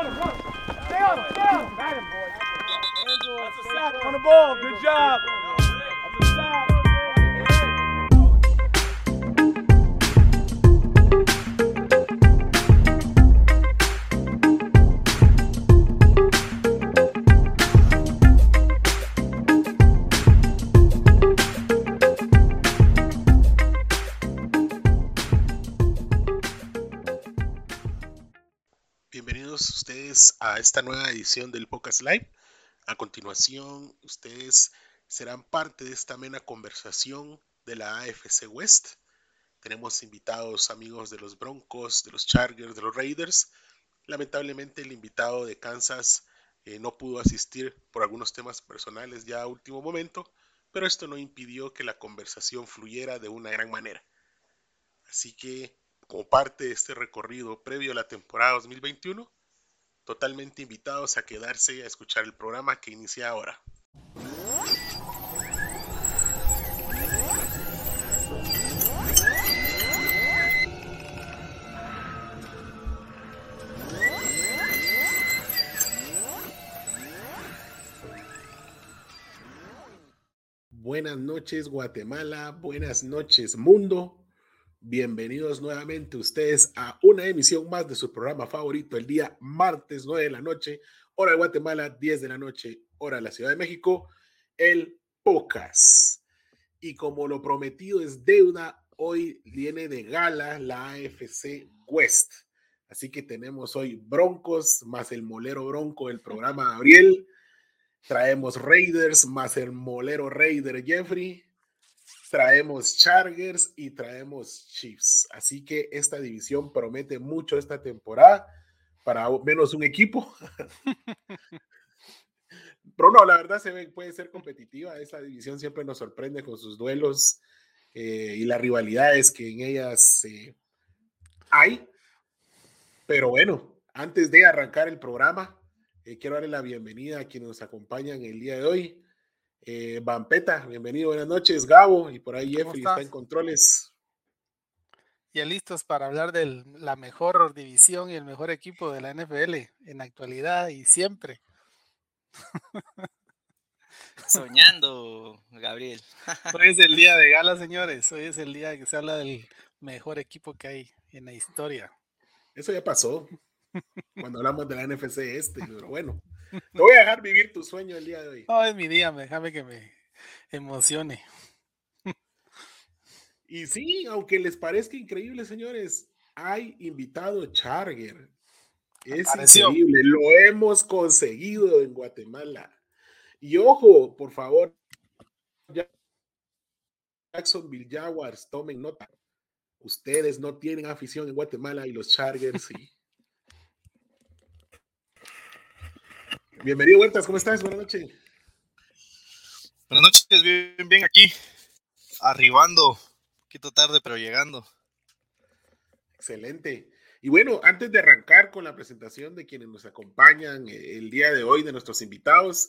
on him, run. Stay on him, stay on him. Got him, boy. That's a sack on the ball. Good job. A esta nueva edición del Podcast Live. A continuación, ustedes serán parte de esta amena conversación de la AFC West. Tenemos invitados amigos de los Broncos, de los Chargers, de los Raiders. Lamentablemente el invitado de Kansas eh, no pudo asistir por algunos temas personales ya a último momento, pero esto no impidió que la conversación fluyera de una gran manera. Así que como parte de este recorrido previo a la temporada 2021, totalmente invitados a quedarse a escuchar el programa que inicia ahora. Buenas noches Guatemala, buenas noches mundo. Bienvenidos nuevamente ustedes a una emisión más de su programa favorito el día martes 9 de la noche, hora de Guatemala, 10 de la noche, hora de la Ciudad de México, el Pocas. Y como lo prometido es deuda, hoy viene de gala la AFC West. Así que tenemos hoy Broncos más el molero bronco del programa Gabriel. Traemos Raiders más el molero Raider Jeffrey traemos Chargers y traemos Chiefs. Así que esta división promete mucho esta temporada para menos un equipo. Pero no, la verdad se ve, puede ser competitiva. Esta división siempre nos sorprende con sus duelos eh, y las rivalidades que en ellas eh, hay. Pero bueno, antes de arrancar el programa, eh, quiero darle la bienvenida a quienes nos acompañan el día de hoy. Eh, Vampeta, bienvenido, buenas noches, Gabo, y por ahí Jeffrey está en controles. Ya listos para hablar de la mejor división y el mejor equipo de la NFL en actualidad y siempre. Soñando, Gabriel. Hoy es el día de gala, señores. Hoy es el día que se habla del mejor equipo que hay en la historia. Eso ya pasó cuando hablamos de la NFC este, pero bueno. Te voy a dejar vivir tu sueño el día de hoy. No, es mi día, déjame que me emocione. Y sí, aunque les parezca increíble, señores, hay invitado Charger. Es increíble, lo hemos conseguido en Guatemala. Y ojo, por favor, Jacksonville Jaguars, tomen nota. Ustedes no tienen afición en Guatemala y los Chargers sí. Bienvenido, Huertas, ¿cómo estás? Buenas noches. Buenas noches, bien, bien aquí, arribando, un poquito tarde, pero llegando. Excelente. Y bueno, antes de arrancar con la presentación de quienes nos acompañan eh, el día de hoy, de nuestros invitados,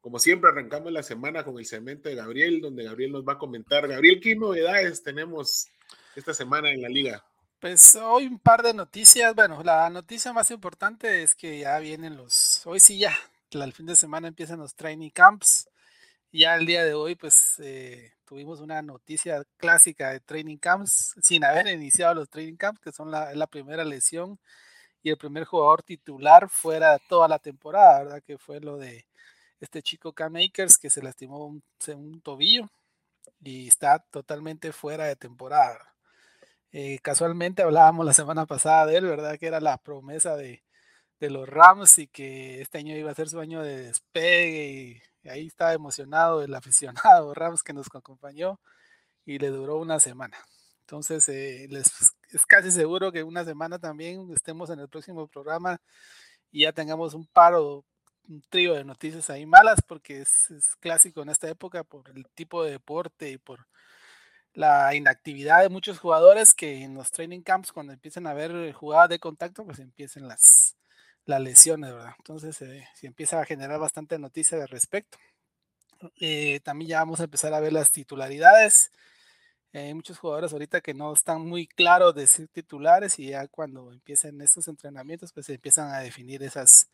como siempre arrancamos la semana con el segmento de Gabriel, donde Gabriel nos va a comentar. Gabriel, ¿qué novedades tenemos esta semana en la liga? Pues hoy un par de noticias. Bueno, la noticia más importante es que ya vienen los, hoy sí ya, el fin de semana empiezan los training camps. Ya el día de hoy, pues eh, tuvimos una noticia clásica de training camps sin haber iniciado los training camps, que son la, primera lesión y el primer jugador titular fuera toda la temporada, ¿verdad? Que fue lo de este chico Cam Akers que se lastimó un, un tobillo y está totalmente fuera de temporada. Eh, casualmente hablábamos la semana pasada de él, ¿verdad? Que era la promesa de, de los Rams y que este año iba a ser su año de despegue y, ahí estaba emocionado el aficionado Rams que nos acompañó y le duró una semana. Entonces eh, les, es casi seguro que una semana también estemos en el próximo programa y ya tengamos un paro, un trío de noticias ahí malas porque es, clásico en esta época por el tipo de deporte y por la inactividad de muchos jugadores que en los training camps cuando empiezan a ver jugadas de contacto pues empiecen las, las lesiones, ¿verdad? Entonces eh, se empieza a generar bastante noticia al respecto. Eh, también ya vamos a empezar a ver las titularidades. hay muchos jugadores ahorita que no están muy claros de ser titulares y ya cuando empiecen estos entrenamientos, pues se empiezan a definir esas,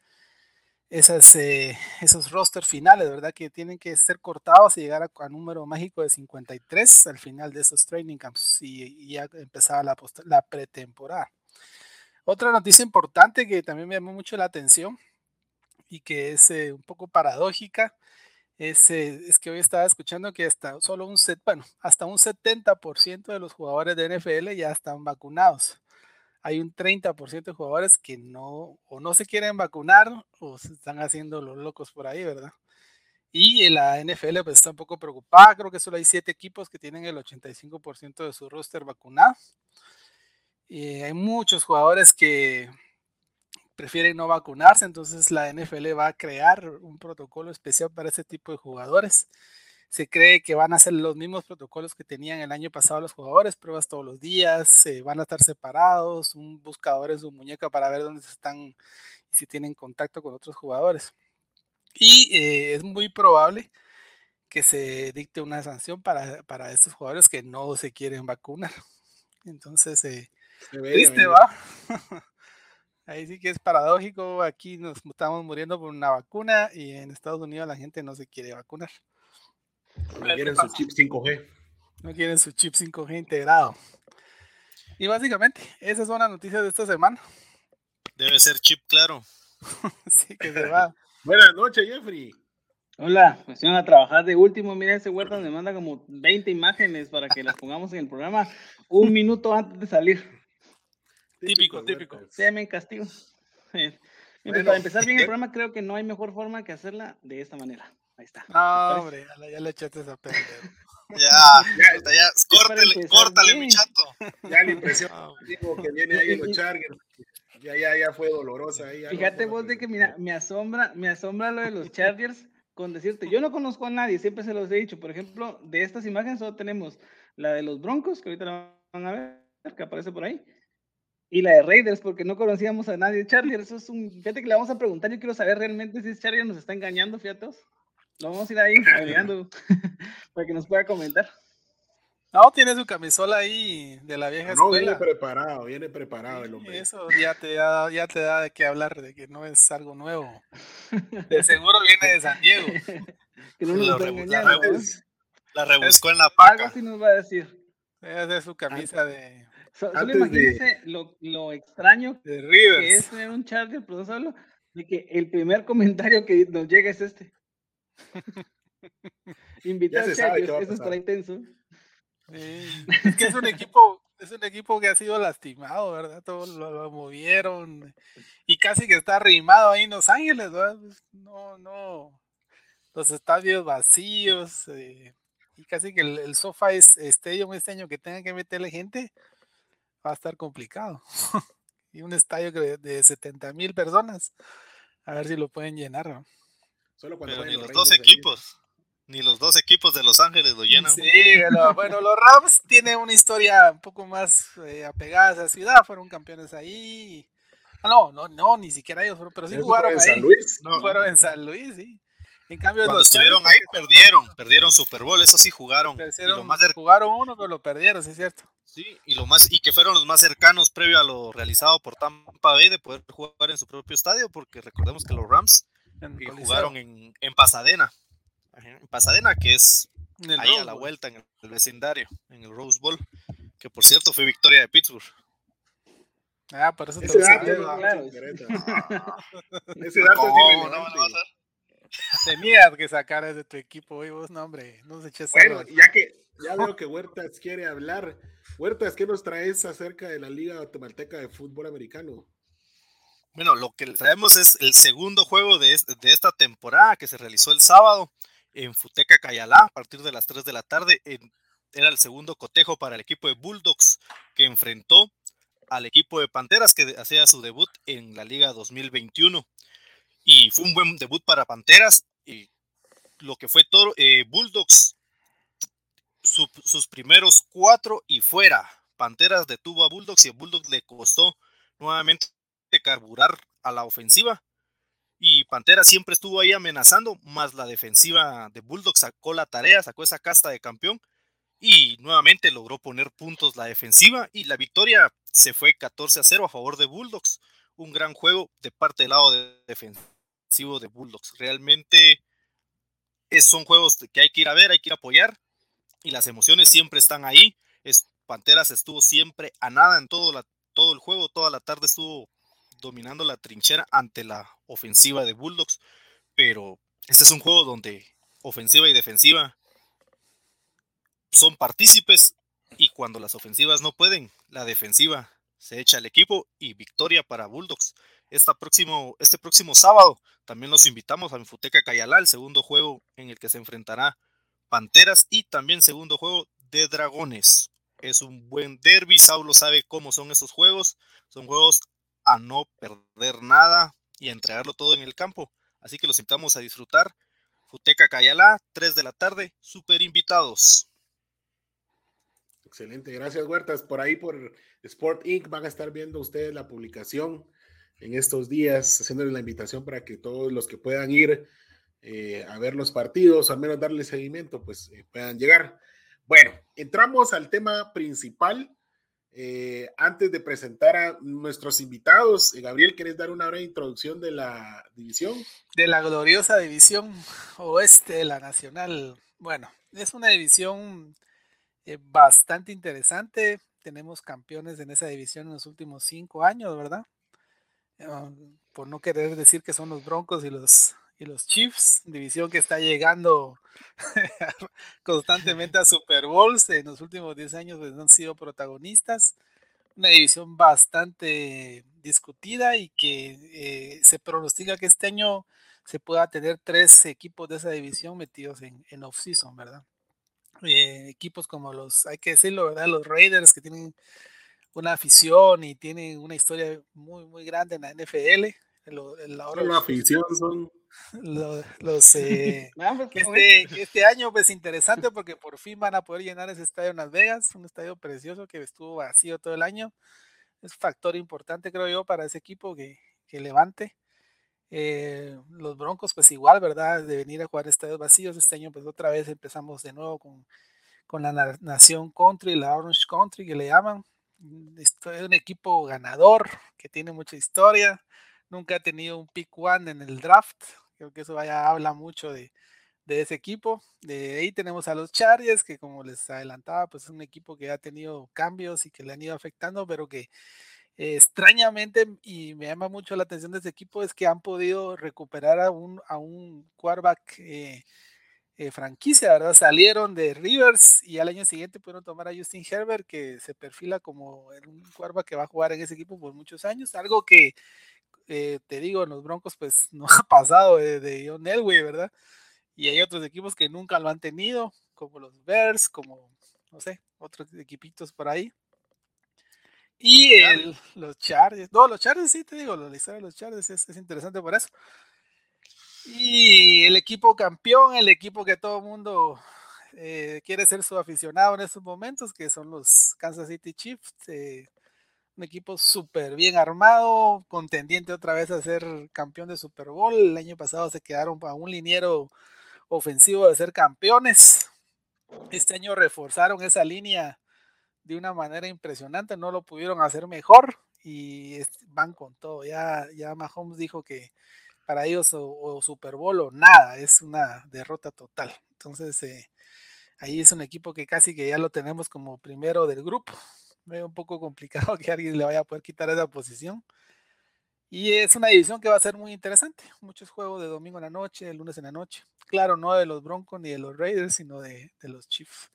esas, eh, esos roster finales, ¿verdad? Que tienen que ser cortados y llegar a, número mágico de 53 al final de esos training camps y, ya empezaba la pretemporada. Otra noticia importante que también me llamó mucho la atención y que es eh, un poco paradójica es, eh, es, que hoy estaba escuchando que hasta solo un set, bueno, hasta un 70% de los jugadores de NFL ya están vacunados hay un 30% de jugadores que no o no se quieren vacunar o se están haciendo los locos por ahí, ¿verdad? Y la NFL pues, está un poco preocupada, creo que solo hay 7 equipos que tienen el 85% de su roster vacunado. Y hay muchos jugadores que prefieren no vacunarse, entonces la NFL va a crear un protocolo especial para ese tipo de jugadores se cree que van a ser los mismos protocolos que tenían el año pasado los jugadores, pruebas todos los días, van a estar separados, un buscador en su muñeca para ver dónde están y si tienen contacto con otros jugadores. Y eh, es muy probable que se dicte una sanción para, para, estos jugadores que no se quieren vacunar. Entonces, eh, triste, va. Ahí sí que es paradójico. Aquí nos estamos muriendo por una vacuna y en Estados Unidos la gente no se quiere vacunar. No quieren su chip 5G. No quieren su chip 5G integrado. Y básicamente, esas son las noticias de esta semana. Debe ser chip claro. sí, que se va. Buenas noches, Jeffrey. Hola, pues van a trabajar de último. Mira, ese huerta me manda como 20 imágenes para que las pongamos en el programa un minuto antes de salir. Típico, típico. Se me castigo. para empezar bien el programa, creo que no hay mejor forma que hacerla de esta manera. Ahí está. No, hombre, ya, le echaste esa perder. Ya, ya, ya, córtale, córtale, mi chato. Ya la impresión digo, que viene ahí los Chargers. Ya, ya, ya fue dolorosa ahí. Fíjate vos de que mira, me asombra, me asombra lo de los Chargers con decirte, yo no conozco a nadie, siempre se los he dicho. Por ejemplo, de estas imágenes solo tenemos la de los Broncos, que ahorita la van a ver, que aparece por ahí, y la de Raiders, porque no conocíamos a nadie. Chargers, eso es un. Fíjate que le vamos a preguntar, yo quiero saber realmente si Chargers nos está engañando, fíjate. Lo vamos a ir ahí agregando para que nos pueda comentar. No, tiene su camisola ahí de la vieja no, viene preparado, viene preparado el hombre. Eso ya te, da, ya te da de qué hablar, de que no es algo nuevo. De seguro viene de San Diego. que no nos la, la rebuscó en la paca. Algo así nos va a decir. Es de su camisa de... solo imagínense lo, lo, extraño de que es tener un Charger, pero solo de que el primer comentario que nos llega es este. Invitar a eso estará intenso. es que es un equipo, es un equipo que ha sido lastimado, ¿verdad? Todos lo, movieron y casi que está arrimado ahí en Los Ángeles, ¿verdad? Pues, no, no. Los estadios vacíos eh, y casi que el, el SoFi Stadium este año que tenga que meterle gente va a estar complicado. y un estadio de, de 70 mil personas, a ver si lo pueden llenar, ¿no? Solo cuando ni los, dos equipos. Ni los dos equipos de Los Ángeles lo llenan. Sí, bueno, los Rams tienen una historia un poco más eh, apegada a esa ciudad, fueron campeones ahí. Ah, no, no, no, ni siquiera ellos, pero sí jugaron en San Luis? No, fueron en San Luis, sí. En cambio, Cuando estuvieron ahí perdieron, perdieron Super Bowl, eso sí jugaron. Jugaron uno, pero lo perdieron, sí es cierto. Sí, y lo más y que fueron los más cercanos previo a lo realizado por Tampa Bay de poder jugar en su propio estadio, porque recordemos que los Rams jugaron en, en, Pasadena. En Pasadena, que es ahí a la vuelta en el vecindario, en el Rose Bowl, que por cierto fue victoria de Pittsburgh. Ah, por eso te Ese dato, claro. Ese dato ¿Cómo, no, Tenías que sacar de tu equipo y vos, no, hombre, no se eches Bueno, ya que ya veo que Huertas quiere hablar. Huertas, ¿qué nos traes acerca de la Liga Guatemalteca de Fútbol Americano? Bueno, lo que sabemos es el segundo juego de, esta temporada que se realizó el sábado en Futeca Cayalá a partir de las 3 de la tarde. era el segundo cotejo para el equipo de Bulldogs que enfrentó al equipo de Panteras que hacía su debut en la Liga 2021. Y fue un buen debut para Panteras. Y lo que fue todo, eh, Bulldogs, sus primeros cuatro y fuera. Panteras detuvo a Bulldogs y a Bulldogs le costó nuevamente carburar a la ofensiva. Y Pantera siempre estuvo ahí amenazando, más la defensiva de Bulldogs sacó la tarea, sacó esa casta de campeón y nuevamente logró poner puntos la defensiva y la victoria se fue 14 a 0 a favor de Bulldogs. Un gran juego de parte del lado defensivo de Bulldogs. Realmente son juegos que hay que ir a ver, hay que ir a apoyar y las emociones siempre están ahí. Es, Panteras estuvo siempre a nada en todo, la, todo el juego, toda la tarde estuvo dominando la trinchera ante la ofensiva de Bulldogs, pero este es un juego donde ofensiva y defensiva son partícipes y cuando las ofensivas no pueden, la defensiva se echa al equipo y victoria para Bulldogs. Esta próximo, este próximo sábado también los invitamos a Enfuteca Cayalá, el segundo juego en el que se enfrentará Panteras y también segundo juego de Dragones. Es un buen derby, Saulo sabe cómo son esos juegos. Son juegos a no perder nada y a entregarlo todo en el campo. Así que los invitamos a disfrutar. Futeca Cayalá, 3 de la tarde, super invitados. Excelente, gracias Huertas. Por ahí por Sport Inc. van a estar viendo ustedes la publicación en estos días, haciéndoles la invitación para que todos los que puedan ir eh, a ver los partidos, al menos darle seguimiento, pues eh, puedan llegar. Bueno, entramos al tema principal. Eh, antes de presentar a nuestros invitados, Gabriel, ¿quieres dar una breve introducción de la división? De la gloriosa división oeste de la Nacional. Bueno, es una división bastante interesante. Tenemos campeones en esa división en los últimos cinco años, ¿verdad? Ah, por no querer decir que son los Broncos y los, y los Chiefs, división que está llegando constantemente a Super Bowls en los últimos 10 años pues, han sido protagonistas. Una división bastante discutida y que eh, se pronostica que este año se pueda tener tres equipos de esa división metidos en, en off-season, ¿verdad? Eh, equipos como los, hay que decirlo, ¿verdad? Los Raiders que tienen una afición y tiene una historia muy, muy grande en la NFL. la afición son los, eh, pues, este, este, año pues interesante porque por fin van a poder llenar ese estadio en Las Vegas, un estadio precioso que estuvo vacío todo el año. Es factor importante creo yo para ese equipo que, que levante. Eh, los Broncos pues igual, ¿verdad? De venir a jugar estadios vacíos. Este año pues otra vez empezamos de nuevo con, con la Nación Country, la Orange Country que le llaman es un equipo ganador que tiene mucha historia. Nunca ha tenido un pick one en el draft. Creo que eso vaya, habla mucho de, ese equipo. De ahí tenemos a los Chargers, que como les adelantaba, pues es un equipo que ha tenido cambios y que le han ido afectando, pero que eh, extrañamente, y me llama mucho la atención de ese equipo, es que han podido recuperar a un, a un quarterback eh, eh, franquicia, ¿verdad? Salieron de Rivers y al año siguiente pudieron tomar a Justin Herbert, que se perfila como un cuerva que va a jugar en ese equipo por muchos años, algo que eh, te digo, en los Broncos pues no ha pasado de, de John Elway, ¿verdad? Y hay otros equipos que nunca lo han tenido, como los Bears, como, no sé, otros equipitos por ahí. Y el, los Chargers, no, los Chargers sí, te digo, la historia de los Chargers es, es interesante por eso. Y el equipo campeón, el equipo que todo el mundo eh, quiere ser su aficionado en estos momentos, que son los Kansas City Chiefs. Eh, un equipo súper bien armado, contendiente otra vez a ser campeón de Super Bowl. El año pasado se quedaron a un liniero ofensivo de ser campeones. Este año reforzaron esa línea de una manera impresionante, no lo pudieron hacer mejor y van con todo. Ya, ya Mahomes dijo que para ellos o, Super Bowl o nada, es una derrota total. Entonces, eh, ahí es un equipo que casi que ya lo tenemos como primero del grupo. Veo un poco complicado que alguien le vaya a poder quitar esa posición. Y es una división que va a ser muy interesante. Muchos juegos de domingo en la noche, de lunes en la noche. Claro, no de los Broncos ni de los Raiders, sino de, de los Chiefs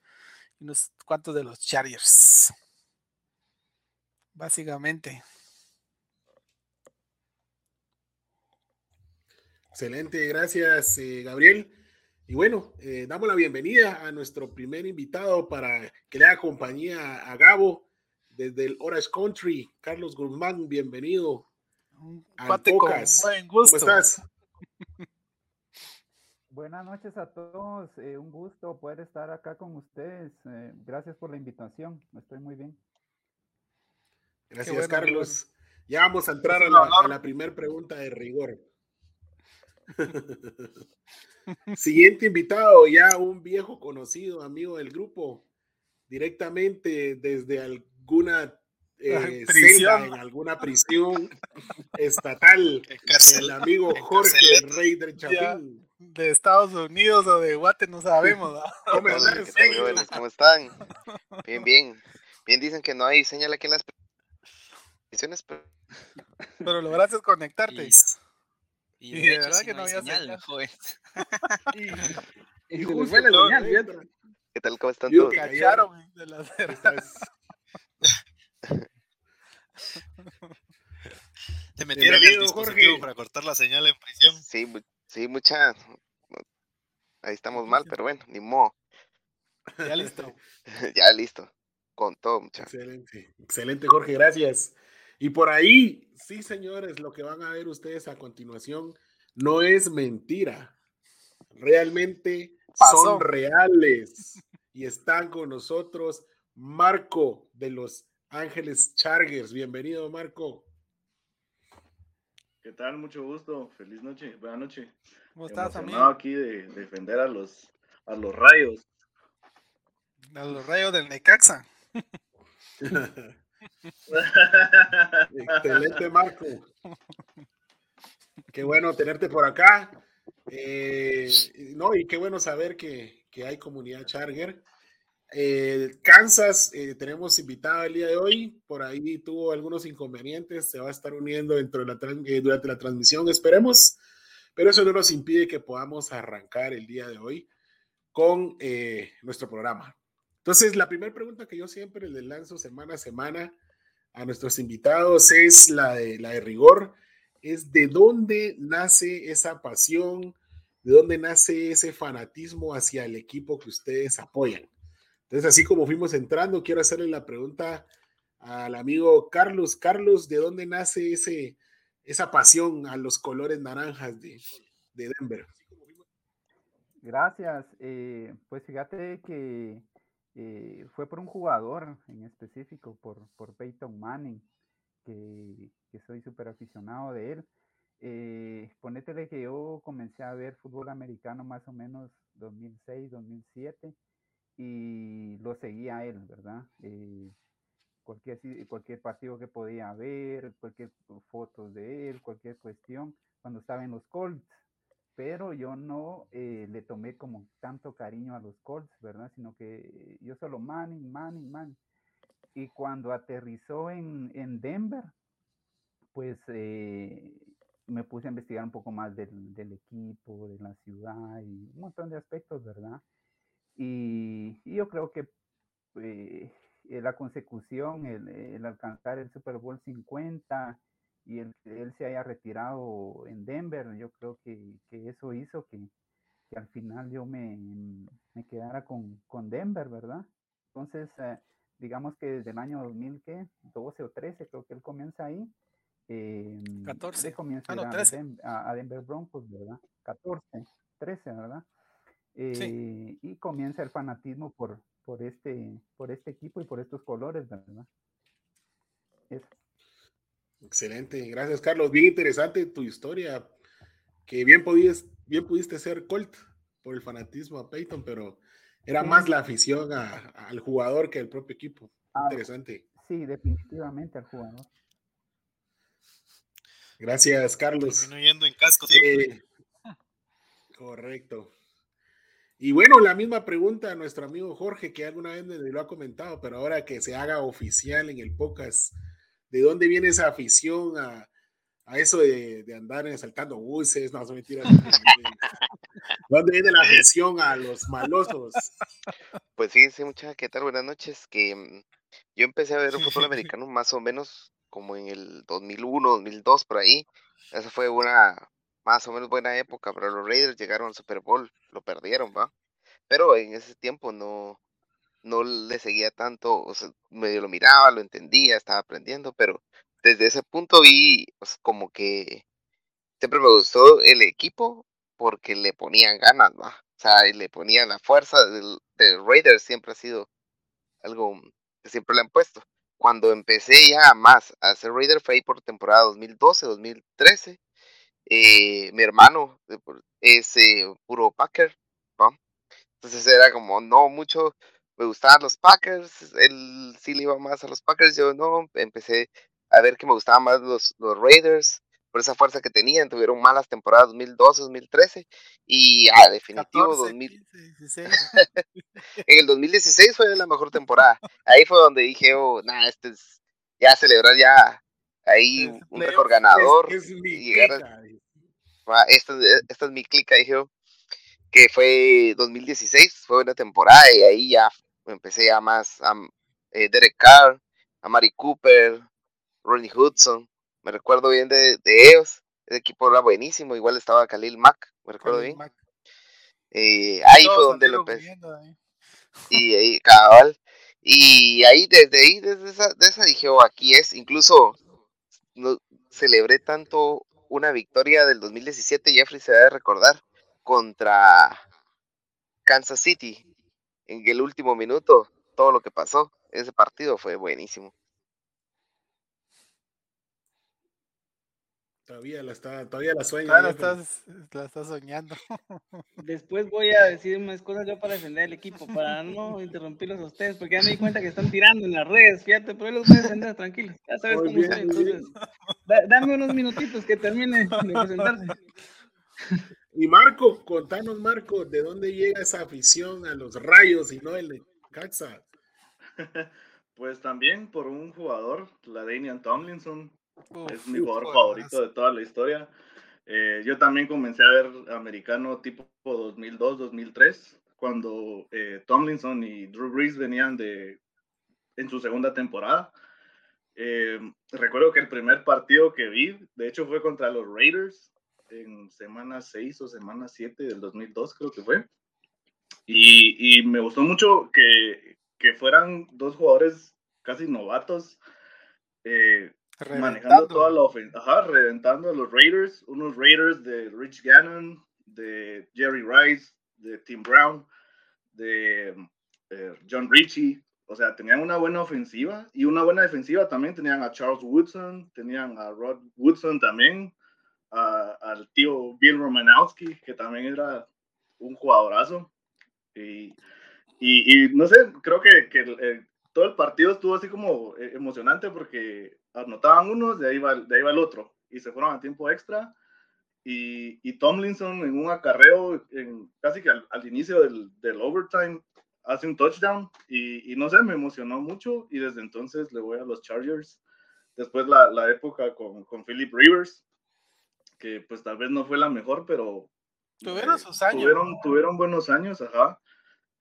y unos cuantos de los Chargers. Básicamente. Excelente, gracias eh, Gabriel. Y bueno, eh, damos la bienvenida a nuestro primer invitado para que le haga compañía a Gabo desde el Orange Country. Carlos Guzmán, bienvenido. A Pocas. Buen gusto. ¿Cómo estás? Buenas noches a todos, eh, un gusto poder estar acá con ustedes. gracias por la invitación, estoy muy bien. Gracias, Carlos. Ya vamos a entrar a la, a la primera pregunta de rigor. Siguiente invitado, ya un viejo conocido, amigo del grupo, directamente desde alguna eh, celda en alguna prisión estatal, el amigo Jorge. Raider Chapín. De Estados Unidos o de Guate, no sabemos. ¿va? ¿Cómo Hola, estás? ¿qué tal, jóvenes? ¿Cómo están? Bien, bien. Bien dicen que no hay señal aquí en las prisiones, pero Pero lograste conectarte. Y, Y y de hecho verdad que no había señal, señal. joven. Y le fue la señal. ¿qué tal? ¿Cómo están todos? Cacharon de las estás- Te metieron el dispositivo Jorge. para cortar la señal en prisión. Sí, mu- sí, mucha. Ahí estamos mal, pero bueno, ni modo. Ya listo. ya listo. Con todo, muchachos. Excelente, excelente Jorge, gracias. Y por ahí, sí señores, lo que van a ver ustedes a continuación no es mentira. Realmente Pasó. son reales. Y están con nosotros Marco de los Ángeles Chargers. Bienvenido, Marco. ¿Qué tal? Mucho gusto. Feliz noche. Buenas noches. ¿Cómo estás, amigo? aquí de defender a los a los rayos. A los rayos del Necaxa. Excelente, Marco. Qué bueno tenerte por acá. Eh, no, y qué bueno saber que, que hay comunidad Charger. Eh, Kansas, eh, tenemos invitado el día de hoy. Por ahí tuvo algunos inconvenientes. Se va a estar uniendo dentro de la, durante la transmisión, esperemos. Pero eso no nos impide que podamos arrancar el día de hoy con nuestro programa. Entonces, la primera pregunta que yo siempre le lanzo semana a semana a nuestros invitados es la de, la de rigor, es de dónde nace esa pasión, de dónde nace ese fanatismo hacia el equipo que ustedes apoyan. Entonces, así como fuimos entrando, quiero hacerle la pregunta al amigo Carlos. Carlos, ¿de dónde nace ese, esa pasión a los colores naranjas de, de Denver? Gracias. eh, pues fíjate que eh, fue por un jugador en específico, por, Peyton Manning, que, soy súper aficionado de él. Eh, ponétele que yo comencé a ver fútbol americano más o menos 2006, 2007 y lo seguía él, ¿verdad? Eh, cualquier, cualquier partido que podía ver, cualquier fotos de él, cualquier cuestión, cuando estaba en los Colts pero yo no eh, le tomé como tanto cariño a los Colts, ¿verdad? Sino que yo solo Manning, Manning, Manning. Y cuando aterrizó en, en Denver, pues eh, me puse a investigar un poco más del, del equipo, de la ciudad y un montón de aspectos, ¿verdad? Y, y yo creo que eh, eh, la consecución, el, el alcanzar el Super Bowl 50 y el que él se haya retirado en Denver, yo creo que, que eso hizo que, que al final yo me, me quedara con, con Denver, ¿verdad? Entonces, eh, digamos que desde el año 2012 o 13, creo que él comienza ahí. Eh, 14. él comienza Ah, a no, ir a 13. Den- a, Denver Broncos, ¿verdad? 14, 13, ¿verdad? Eh, y comienza el fanatismo por, por, este, por este equipo y por estos colores, ¿verdad? Eso. Excelente, gracias Carlos. Bien interesante tu historia, que bien pudiste, bien pudiste ser Colt por el fanatismo a Peyton, pero era Sí. más la afición a- al jugador que al propio equipo. Ah, Interesante. Sí, definitivamente al jugador. Gracias, Carlos. Yendo en casco. Eh, correcto. Y bueno, la misma pregunta a nuestro amigo Jorge, que alguna vez me lo ha comentado, pero ahora que se haga oficial en el podcast, ¿de dónde viene esa afición a, a eso de, de andar saltando buses? No, son mentiras. ¿Dónde viene la afición a los malosos? Pues fíjense, muchachos, ¿qué tal? Buenas noches. Que mm, yo empecé a ver fútbol americano más o menos como en el 2001, 2002, por ahí. Esa fue una más o menos buena época, pero los Raiders llegaron al Super Bowl, lo perdieron, ¿va? Pero en ese tiempo no, no le seguía tanto, o sea, medio lo miraba, lo entendía, estaba aprendiendo, pero desde ese punto vi como que siempre me gustó el equipo porque le ponían ganas, ¿va? O sea, y le ponían la fuerza del, del siempre ha sido algo que siempre le han puesto. Cuando empecé ya más a ser Raider fue ahí por temporada 2012, 2013. Eh, mi hermano es eh, puro Packer, ¿va? Entonces era como no mucho me gustaban los Packers, él sí le iba más a los Packers, yo no, empecé a ver que me gustaban más los, los Raiders, por esa fuerza que tenían, tuvieron malas temporadas 2012, 2013 y a definitivo 14, 2000, 15, 16. en el 2016 fue la mejor temporada. Ahí fue donde dije, oh, nah, este es ya celebrar ya ahí Es un récord ganador Es, es mi y a- clica, dice. Ah, esta, es- esta es mi clica, dije yo, que fue 2016, fue una temporada y ahí ya empecé ya más a eh, Derek Carr, a Mari Cooper, Ronnie Hudson, me recuerdo bien de, de ellos, el equipo era buenísimo, igual estaba Khalil Mack, me recuerdo bien. Eh, ahí fue donde lo empecé, y ahí, cabal, y ahí desde ahí, desde esa, de esa dije, oh, aquí es, incluso no, celebré tanto una victoria del 2017, Jeffrey se debe recordar, contra Kansas City en el último minuto, todo lo que pasó, ese partido fue buenísimo. Todavía la está, todavía la sueña. Jeffrey. estás, la estás soñando. Después voy a decir unas cosas yo para defender el equipo, para no interrumpirlos a ustedes, porque ya me di cuenta que están tirando en las redes, fíjate, pero los voy a defender, tranquilos. Ya sabes Muy cómo bien, soy, entonces. da- dame unos minutitos que termine de presentarse. Y Marco, contanos, Marco, ¿de dónde llega esa afición a los rayos y no el de Caxa? Pues también por un jugador, la Danian Tomlinson, es Uf, mi jugador favorito de toda la historia. Eh, yo también comencé a ver americano tipo 2002-2003, cuando eh, Tomlinson y Drew Brees venían de en su segunda temporada. Eh, recuerdo que el primer partido que vi, de hecho, fue contra los Raiders en semana 6 o semana 7 del 2002, creo que fue. Y, y me gustó mucho que, que fueran dos jugadores casi novatos. eh, manejando toda la ofensa, ajá, reventando a los Raiders, unos Raiders de Rich Gannon, de Jerry Rice, de Tim Brown, de eh, John Ritchie, o sea, tenían una buena ofensiva y una buena defensiva también, tenían a Charles Woodson, tenían a Rod Woodson también, a- al tío Bill Romanowski, que también era un jugadorazo, y, y, y no sé, creo que, que el- todo el partido estuvo así como eh, emocionante porque anotaban unos, de ahí va, de ahí va el otro, y se fueron a tiempo extra. Y, y Tomlinson en un acarreo, en, casi que al, al inicio del, del overtime, hace un touchdown. Y, y no sé, me emocionó mucho. Y desde entonces le voy a los Chargers. Después la, la época con, con Philip Rivers, que pues tal vez no fue la mejor, pero Tuvieron eh, sus años. Tuvieron, tuvieron buenos años, ajá.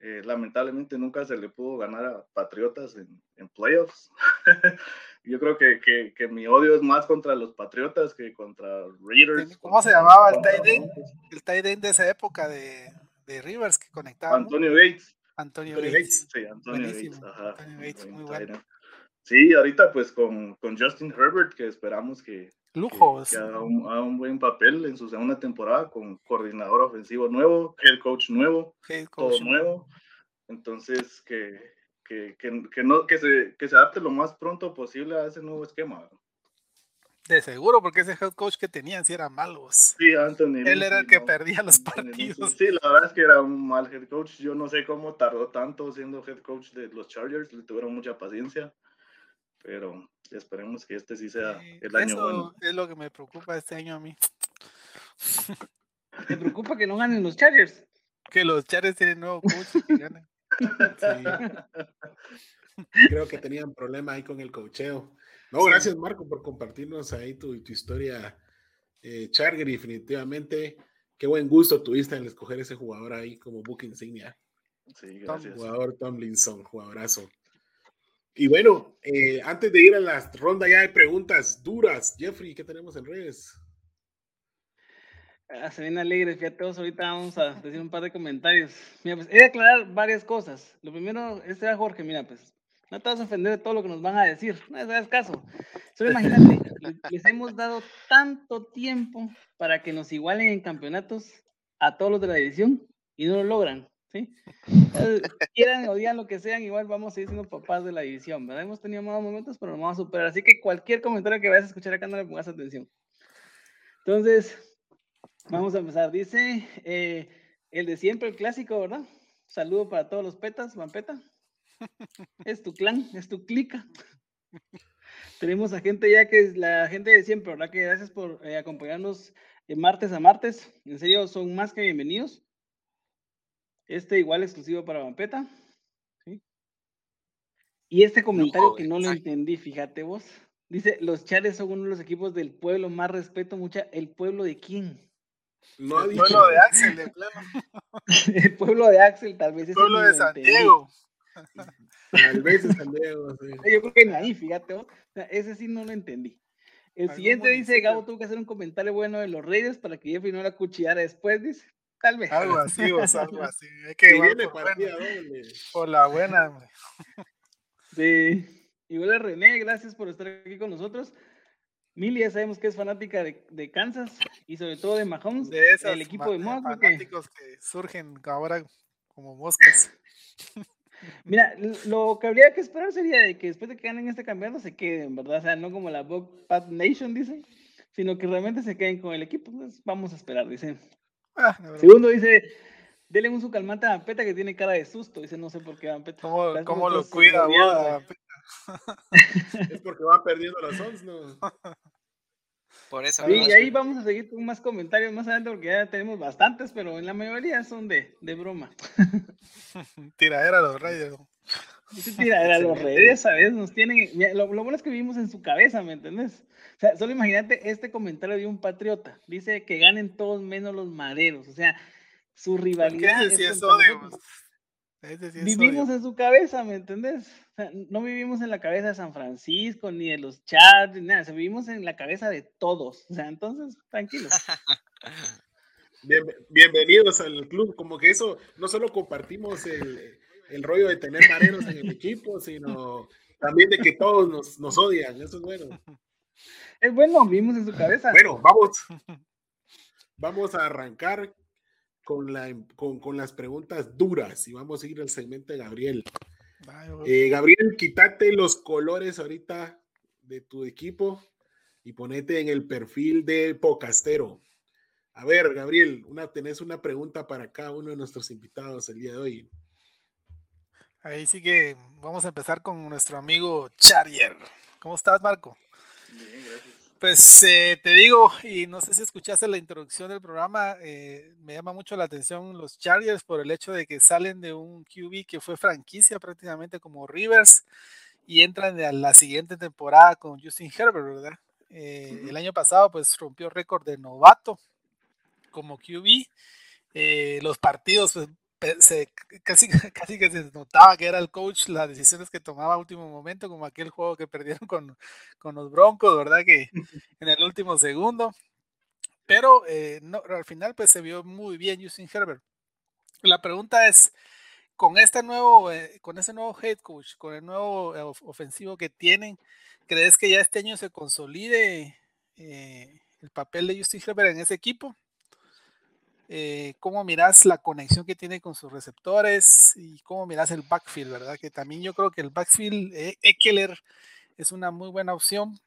Eh, lamentablemente nunca se le pudo ganar a Patriotas en, en playoffs. Yo creo que, que, que mi odio es más contra los Patriotas que contra Raiders. ¿Cómo se contra- llamaba el tight end? El tight end de esa época de, de Rivers que conectaba. Antonio Gates. Antonio Antonio Bates. Sí, Antonio Buenísimo, Gates. Ajá. Antonio Bates, muy bueno. Sí, ahorita pues con, con Justin Herbert, que esperamos que, que, Lujos. que haga, un, haga un buen papel en su segunda temporada con coordinador ofensivo nuevo, head coach nuevo. head todo coach, nuevo. Entonces, que, que, que, que no, que, se, que se adapte lo más pronto posible a ese nuevo esquema. De seguro, porque ese head coach que tenían sí eran malos. Sí, Anthony. Él era el que no, perdía los Anthony partidos. Sí, la verdad es que era un mal head coach. Yo no sé cómo tardó tanto siendo head coach de los Chargers. Le tuvieron mucha paciencia. Pero esperemos que este sí sea Sí, el año Eso bueno. es lo que me preocupa este año a mí. ¿Te preocupa que no ganen los Chargers? Que los Chargers tienen nuevo coach y que ganen. Sí. Creo que tenían problema ahí con el cocheo. No, gracias Marco por compartirnos ahí tu, tu historia, eh, Charger, definitivamente. Qué buen gusto tuviste en escoger ese jugador ahí como book insignia. Sí, gracias. Jugador Tomlinson, jugadorazo. Y bueno, eh, antes de ir a la ronda ya de preguntas duras, Jeffrey, ¿qué tenemos en redes? Ah, se ven alegres, fíjate, todos ahorita vamos a decir un par de comentarios. Mira, pues he de aclarar varias cosas. Lo primero, este era Jorge, mira, pues, no te vas a ofender de todo lo que nos van a decir, no les hagas caso. Solo imagínate, le- les hemos dado tanto tiempo para que nos igualen en campeonatos a todos los de la división y no lo logran, ¿sí? Entonces, quieran, odian lo que sean, igual vamos a seguir siendo papás de la división, ¿verdad? Hemos tenido malos momentos, pero nos vamos a superar. Así que cualquier comentario que vayas a escuchar acá no le pongas atención. Entonces, Vamos a empezar. Dice eh, el de siempre, el clásico, ¿verdad? Saludo para todos los petas, Vampeta. Es tu clan, es tu clica. Tenemos a gente ya que es la gente de siempre, ¿verdad? Que gracias por eh, acompañarnos de martes a martes. En serio, son más que bienvenidos. Este igual exclusivo para Vampeta. ¿sí? Y este comentario que no lo entendí, fíjate vos. Dice, los Chales son uno de los equipos del pueblo, más respeto, mucha. ¿El pueblo de quién? No el pueblo de Axel, de plano. el pueblo de Axel, tal vez. El pueblo de San Diego. Tal vez de San Diego, sí. Yo creo que ahí, fíjate. O sea, ese sí no lo entendí. El siguiente dice, Gabo tuvo que hacer un comentario bueno de los Reyes para que Jeffrey no la cuchillara después, dice. Tal vez. Algo así, o algo así. Es que viene por, buena, por la buena, hombre. Sí. Igual a René, gracias por estar aquí con nosotros. Mili ya sabemos que es fanática de, de Kansas y sobre todo de Mahomes, de esas el equipo de Moss. fanáticos que surgen ahora como moscas. Mira, lo que habría que esperar sería de que después de que ganen este campeonato se queden, ¿verdad? O sea, no como la Bob Pat Nation, dicen, sino que realmente se queden con el equipo. Entonces, vamos a esperar, dicen. Ah, Segundo dice, denle un su calmante a Vampeta que tiene cara de susto. Dice, no sé por qué Vampeta. ¿Cómo, cómo lo cuida vos, Es porque va perdiendo los sons, ¿no? Por eso. Sí, y ahí vamos a seguir con más comentarios más adelante porque ya tenemos bastantes, pero en la mayoría son de, de broma. tiradera a los reyes. tiradera a los reyes, ¿sabes? Nos tienen. Lo, lo, bueno es que vivimos en su cabeza, ¿me entendés? Sea, solo imagínate este comentario de un patriota. Dice que ganen todos menos los maderos. O sea, su rivalidad. ¿Qué es, vivimos en su cabeza, ¿me entendés? O sea, no vivimos en la cabeza de San Francisco, ni de los chats, ni nada. O sea, vivimos en la cabeza de todos. O sea, entonces, tranquilos. Bien, bienvenidos al club. Como que eso, no solo compartimos el, el, rollo de tener mareros en el equipo, sino también de que todos nos, nos odian. Eso es bueno. Es bueno, vivimos en su cabeza. Bueno, vamos. Vamos a arrancar con, la, con, con, las preguntas duras y vamos a ir al segmento de Gabriel. Eh, Gabriel, quítate los colores ahorita de tu equipo y ponete en el perfil de Pocastero. A ver, Gabriel, una, tenés una pregunta para cada uno de nuestros invitados el día de hoy. Ahí sí que vamos a empezar con nuestro amigo Charrier. ¿Cómo estás, Marco? Bien, gracias. Pues eh, te digo, y no sé si escuchaste la introducción del programa, eh, me llama mucho la atención los Chargers por el hecho de que salen de un QB que fue franquicia prácticamente como Rivers y entran a la siguiente temporada con Justin Herbert, ¿verdad? Eh, el año pasado pues rompió récord de novato como QB. los partidos pues, se, casi, casi que se notaba que era el coach las decisiones que tomaba a último momento, como aquel juego que perdieron con, con los Broncos, ¿verdad? Que en el último segundo. Pero eh, no, al final pues se vio muy bien Justin Herbert. La pregunta es, con este nuevo, eh, con ese nuevo head coach, con el nuevo eh, ofensivo que tienen, ¿crees que ya este año se consolide el papel de Justin Herbert en ese equipo? Eh, cómo miras la conexión que tiene con sus receptores y cómo miras el backfield, ¿verdad? Que también yo creo que el backfield, eh, Eckler es una muy buena opción,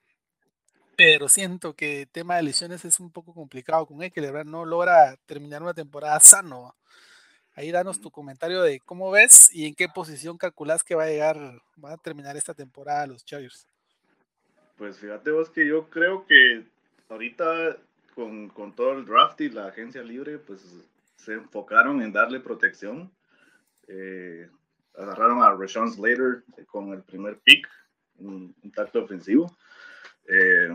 pero siento que el tema de lesiones es un poco complicado con Eckler, ¿verdad? No logra terminar una temporada sano. Ahí danos tu comentario de cómo ves y en qué posición calculas que va a llegar, va a terminar esta temporada los Chargers. Pues fíjate vos que yo creo que ahorita con, con, todo el draft y la agencia libre, pues se enfocaron en darle protección. Eh, agarraron a Rashawn Slater con el primer pick, un, un tacto ofensivo. Eh,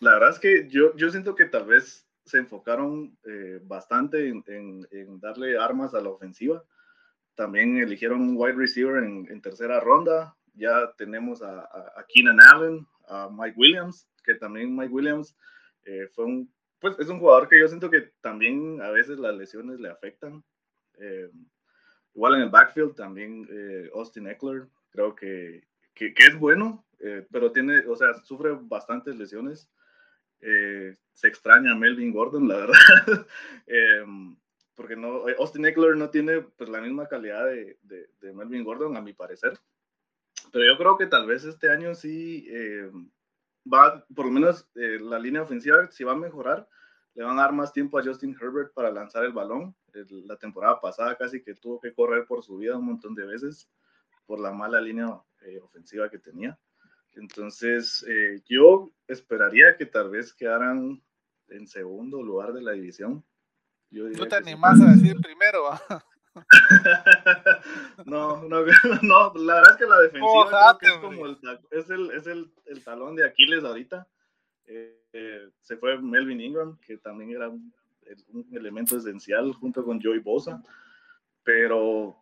la verdad es que yo, yo siento que tal vez se enfocaron eh, bastante en, en, en, darle armas a la ofensiva. También eligieron un wide receiver en, en tercera ronda. Ya tenemos a, a, a, Keenan Allen, a Mike Williams, que también Mike Williams eh, fue un, pues es un jugador que yo siento que también a veces las lesiones le afectan. Eh, igual en el backfield también eh, Austin Eckler, creo que, que, que es bueno, pero tiene, o sea, sufre bastantes lesiones. se extraña a Melvin Gordon, la verdad. porque no, Austin Eckler no tiene pues, la misma calidad de, de, de, Melvin Gordon, a mi parecer. Pero yo creo que tal vez este año sí va, por lo menos eh, la línea ofensiva, si va a mejorar, le van a dar más tiempo a Justin Herbert para lanzar el balón. El, la temporada pasada casi que tuvo que correr por su vida un montón de veces. por la mala línea eh, ofensiva que tenía. Entonces, eh, yo esperaría que tal vez quedaran en segundo lugar de la división. Yo diría te que sí. animás a decir primero. ¿va? no, no, no, la verdad es que la defensiva creo que es como el, es el, es el, el talón de Aquiles ahorita. Eh, eh, se fue Melvin Ingram, que también era un, un elemento esencial junto con Joey Bosa. Pero,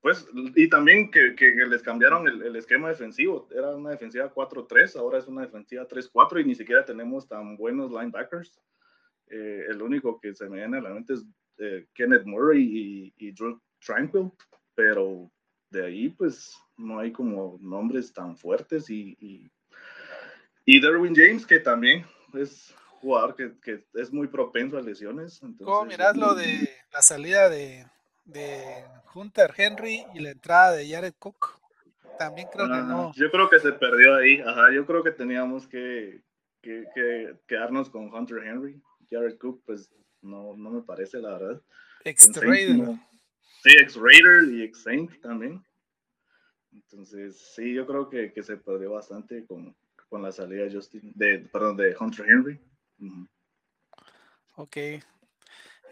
pues, y también que, que- que les cambiaron el, el esquema defensivo. Era una defensiva 4-3, ahora es una defensiva 3-4 y ni siquiera tenemos tan buenos linebackers. Eh, el único que se me viene a la mente es eh, Kenneth Murray y, y Drew Tranquil, pero de ahí pues no hay como nombres tan fuertes y, y, y Derwin James que también es jugador que, que es muy propenso a lesiones. Entonces, ¿Cómo mirás lo de la salida de, de Hunter Henry y la entrada de Jared Cook? También creo que Ah, no. Yo creo que se perdió ahí. Ajá, yo creo que teníamos que, que, que quedarnos con Hunter Henry. Jared Cook, pues no, no me parece, la verdad. Ex En Saints, Raider. no. Sí, ex Raider y ex Saint también. Entonces, sí, yo creo que, que se perdió bastante con, con la salida de Justin, de, perdón, de Hunter Henry. Ujú. Ok.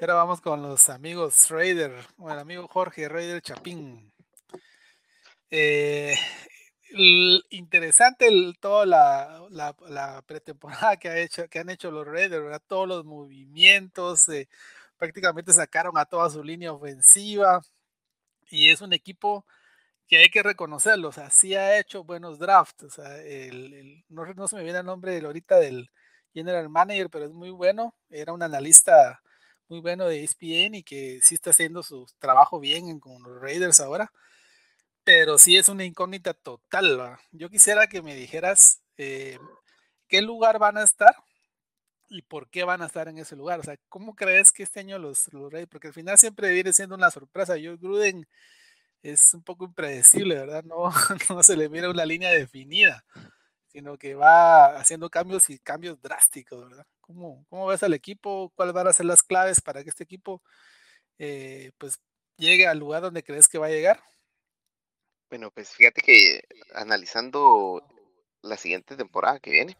Ahora vamos con los amigos Raider, o el amigo Jorge Raider Chapín. Eh, interesante el- toda la, la- la pretemporada que, ha hecho, que han hecho los Raiders, ¿verdad? Todos los movimientos, eh, prácticamente sacaron a toda su línea ofensiva y es un equipo que hay que reconocerlo, o sea, sí ha hecho buenos drafts, o sea, el- el- no, no se me viene el nombre del- ahorita del general manager, pero es muy bueno, era un analista muy bueno de ESPN y que sí está haciendo su trabajo bien en- con los Raiders ahora, pero sí es una incógnita total. ¿va? Yo quisiera que me dijeras eh, qué lugar van a estar y por qué van a estar en ese lugar. O sea, ¿cómo crees que este año los, los Raiders, porque al final siempre viene siendo una sorpresa. Yo Gruden es un poco impredecible, ¿verdad? No, no se le mira una línea definida, sino que va haciendo cambios y cambios drásticos, ¿verdad? ¿Cómo, cómo ves al equipo? ¿Cuáles van a ser las claves para que este equipo eh, pues llegue al lugar donde crees que va a llegar? Bueno, pues fíjate que analizando la siguiente temporada que viene,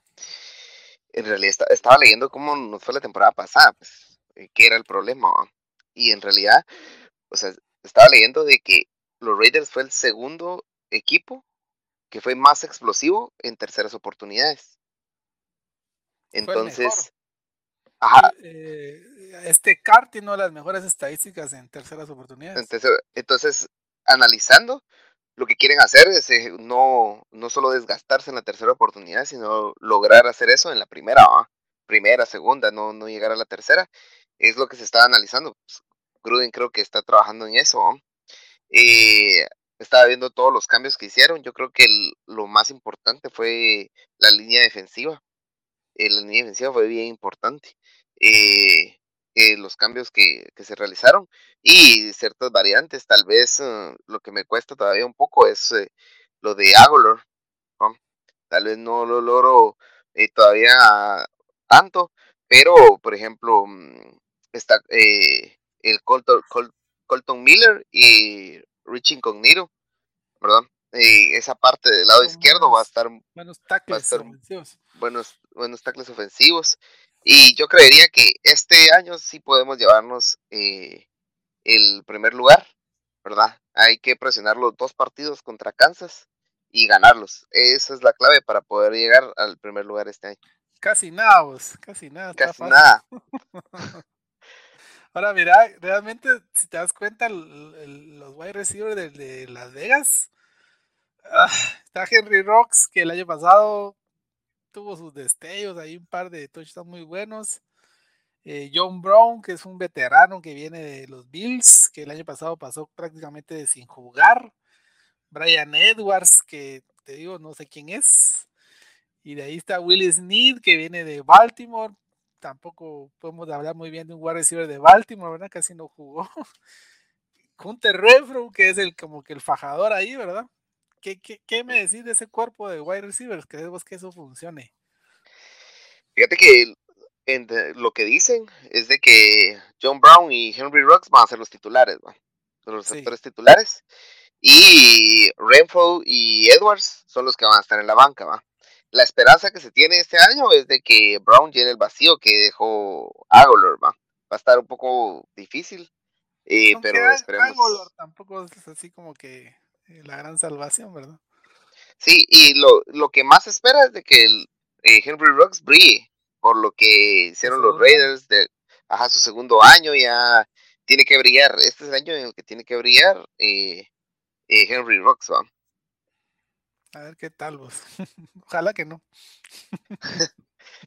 en realidad esta- estaba leyendo cómo nos fue la temporada pasada, pues, eh, qué era el problema, ¿va? Y en realidad, o sea, estaba leyendo de que los Raiders fue el segundo equipo que fue más explosivo en terceras oportunidades. Entonces, ajá, Eh, este Cart tiene una de las mejores estadísticas en terceras oportunidades. entonces, entonces analizando, lo que quieren hacer es eh, no, no solo desgastarse en la tercera oportunidad, sino lograr hacer eso en la primera, primera, segunda, no, no llegar a la tercera. Es lo que se está analizando. Pues, Gruden creo que está trabajando en eso. Eh, estaba viendo todos los cambios que hicieron. Yo creo que lo más importante fue la línea defensiva. Eh, la línea defensiva fue bien importante. Eh, eh, los cambios que, que se realizaron y ciertas variantes. Tal vez eh, lo que me cuesta todavía un poco es eh, lo de Agolor. ¿no? Tal vez no lo logro eh, todavía tanto, pero por ejemplo mm, está eh, el Colton, Col- Colton Miller y Rich Incognito, ¿verdad? Esa parte del lado izquierdo va a estar Buenos va a tackles estar ofensivos. buenos, buenos tackles ofensivos. Y yo creería que este año sí podemos llevarnos eh, el primer lugar, ¿verdad? Hay que presionar los dos partidos contra Kansas y ganarlos. Esa es la clave para poder llegar al primer lugar este año. Casi nada, vos, casi nada. Casi nada. Ahora, mira, realmente, si te das cuenta, el- el- los wide receivers de, de Las Vegas, ah, está Henry Rocks, que el año pasado tuvo sus destellos, hay un par de touchdowns muy buenos. Eh, John Brown, que es un veterano que viene de los Bills, que el año pasado pasó prácticamente sin jugar. Brian Edwards, que te digo, no sé quién es. Y de ahí está Willis Snead, que viene de Baltimore. Tampoco podemos hablar muy bien de un wide receiver de Baltimore, ¿verdad? Casi no jugó. Hunter Renfro, que es el como que el fajador ahí, ¿verdad? ¿Qué, qué, qué me decís de ese cuerpo de wide receivers? ¿Crees vos que eso funcione? Fíjate que en de- lo que dicen es de que John Brown y Henry Rocks van a ser los titulares, ¿va? Los Sí. receptores titulares. Y Renfro y Edwards son los que van a estar en la banca, ¿va? La esperanza que se tiene este año es de que Brown llene el vacío que dejó Agolor, ¿va? Va a estar un poco difícil, eh, pero esperemos. Angolor tampoco es así como que la gran salvación, ¿verdad? Sí, y lo, lo que más espera es de que el, eh, Henry Ruggs brille, por lo que hicieron los. Raiders de ajá, su segundo año, ya tiene que brillar. Este es el año en el que tiene que brillar eh, eh, Henry Ruggs, ¿va? A ver qué tal vos. Ojalá que no.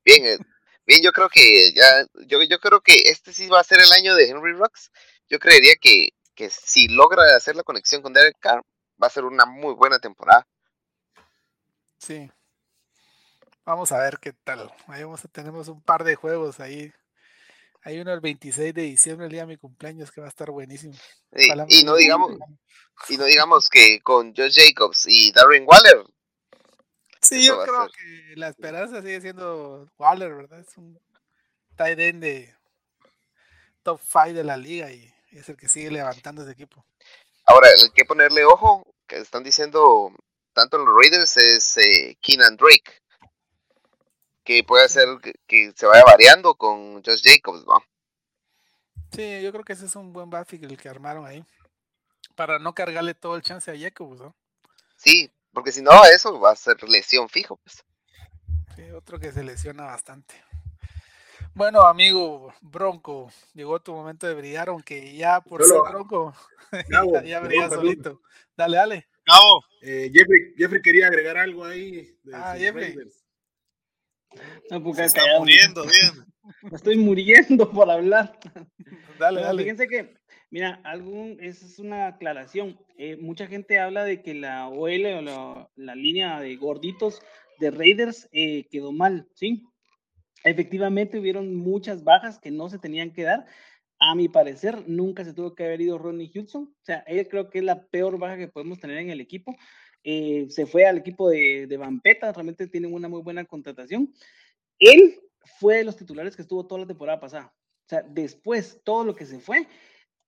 Bien, eh, bien, yo creo que ya, yo, yo creo que este sí va a ser el año de Henry Ruggs. Yo creería que, que si logra hacer la conexión con Derek Carr, va a ser una muy buena temporada. Sí. Vamos a ver qué tal. Ahí vamos a, tenemos un par de juegos ahí. Hay uno el 26 de diciembre, el día de mi cumpleaños, que va a estar buenísimo. Y, no digamos, y no digamos que con Josh Jacobs y Darren Waller, Sí, yo creo que la esperanza sigue siendo Waller, ¿verdad? Es un tight end de top 5 de la liga y es el que sigue levantando ese equipo. Ahora, el que ponerle ojo, que están diciendo tanto los Raiders, es eh, Keenan Drake. Que puede ser que, que se vaya variando con Josh Jacobs, ¿no? Sí, yo creo que ese es un buen backfield el que armaron ahí. Para no cargarle todo el chance a Jacobs, ¿no? Sí, porque si no, eso va a ser lesión fijo, pues. Sí, otro que se lesiona bastante. Bueno, amigo Bronco, llegó tu momento de brillar, aunque ya por Solo- ser Bronco, Gabo, ya, ya brilla perdón, perdón. solito. Dale, dale. Cabo, Eh, Jeffrey, Jeffrey quería agregar algo ahí. De Ah, Jeffrey. Raiders. No, porque se está callado, muriendo, bien. Me estoy muriendo por hablar. Dale, dale. Fíjense que, mira, algún, esa es una aclaración. Eh, mucha gente habla de que la OL o la, la línea de gorditos de Raiders eh, quedó mal, ¿sí? Efectivamente hubieron muchas bajas que no se tenían que dar. A mi parecer, nunca se tuvo que haber ido Ronnie Hudson. O sea, él creo que es la peor baja que podemos tener en el equipo. Eh, se fue al equipo de, de Vampeta, realmente tienen una muy buena contratación. Él fue de los titulares que estuvo toda la temporada pasada. O sea, después, todo lo que se fue,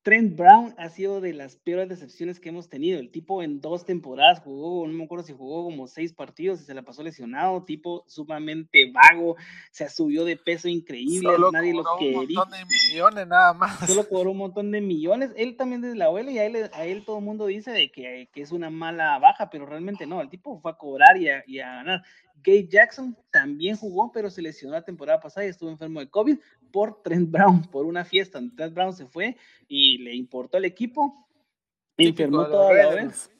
Trent Brown ha sido de las peores decepciones que hemos tenido. El tipo en dos temporadas jugó, no me acuerdo si jugó como seis partidos y se la pasó lesionado, tipo sumamente vago, se subió de peso increíble, Solo nadie lo cobró un quería. montón de millones nada más. Solo cobró un montón de millones. Él también desde la abuela y a él, a él todo el mundo dice de que, que es una mala baja, pero realmente no. El tipo fue a cobrar y a, y a ganar. Gabe Jackson también jugó, pero se lesionó la temporada pasada y estuvo enfermo de COVID por Trent Brown, por una fiesta. Trent Brown se fue y le importó el equipo. Enfermó toda la vez.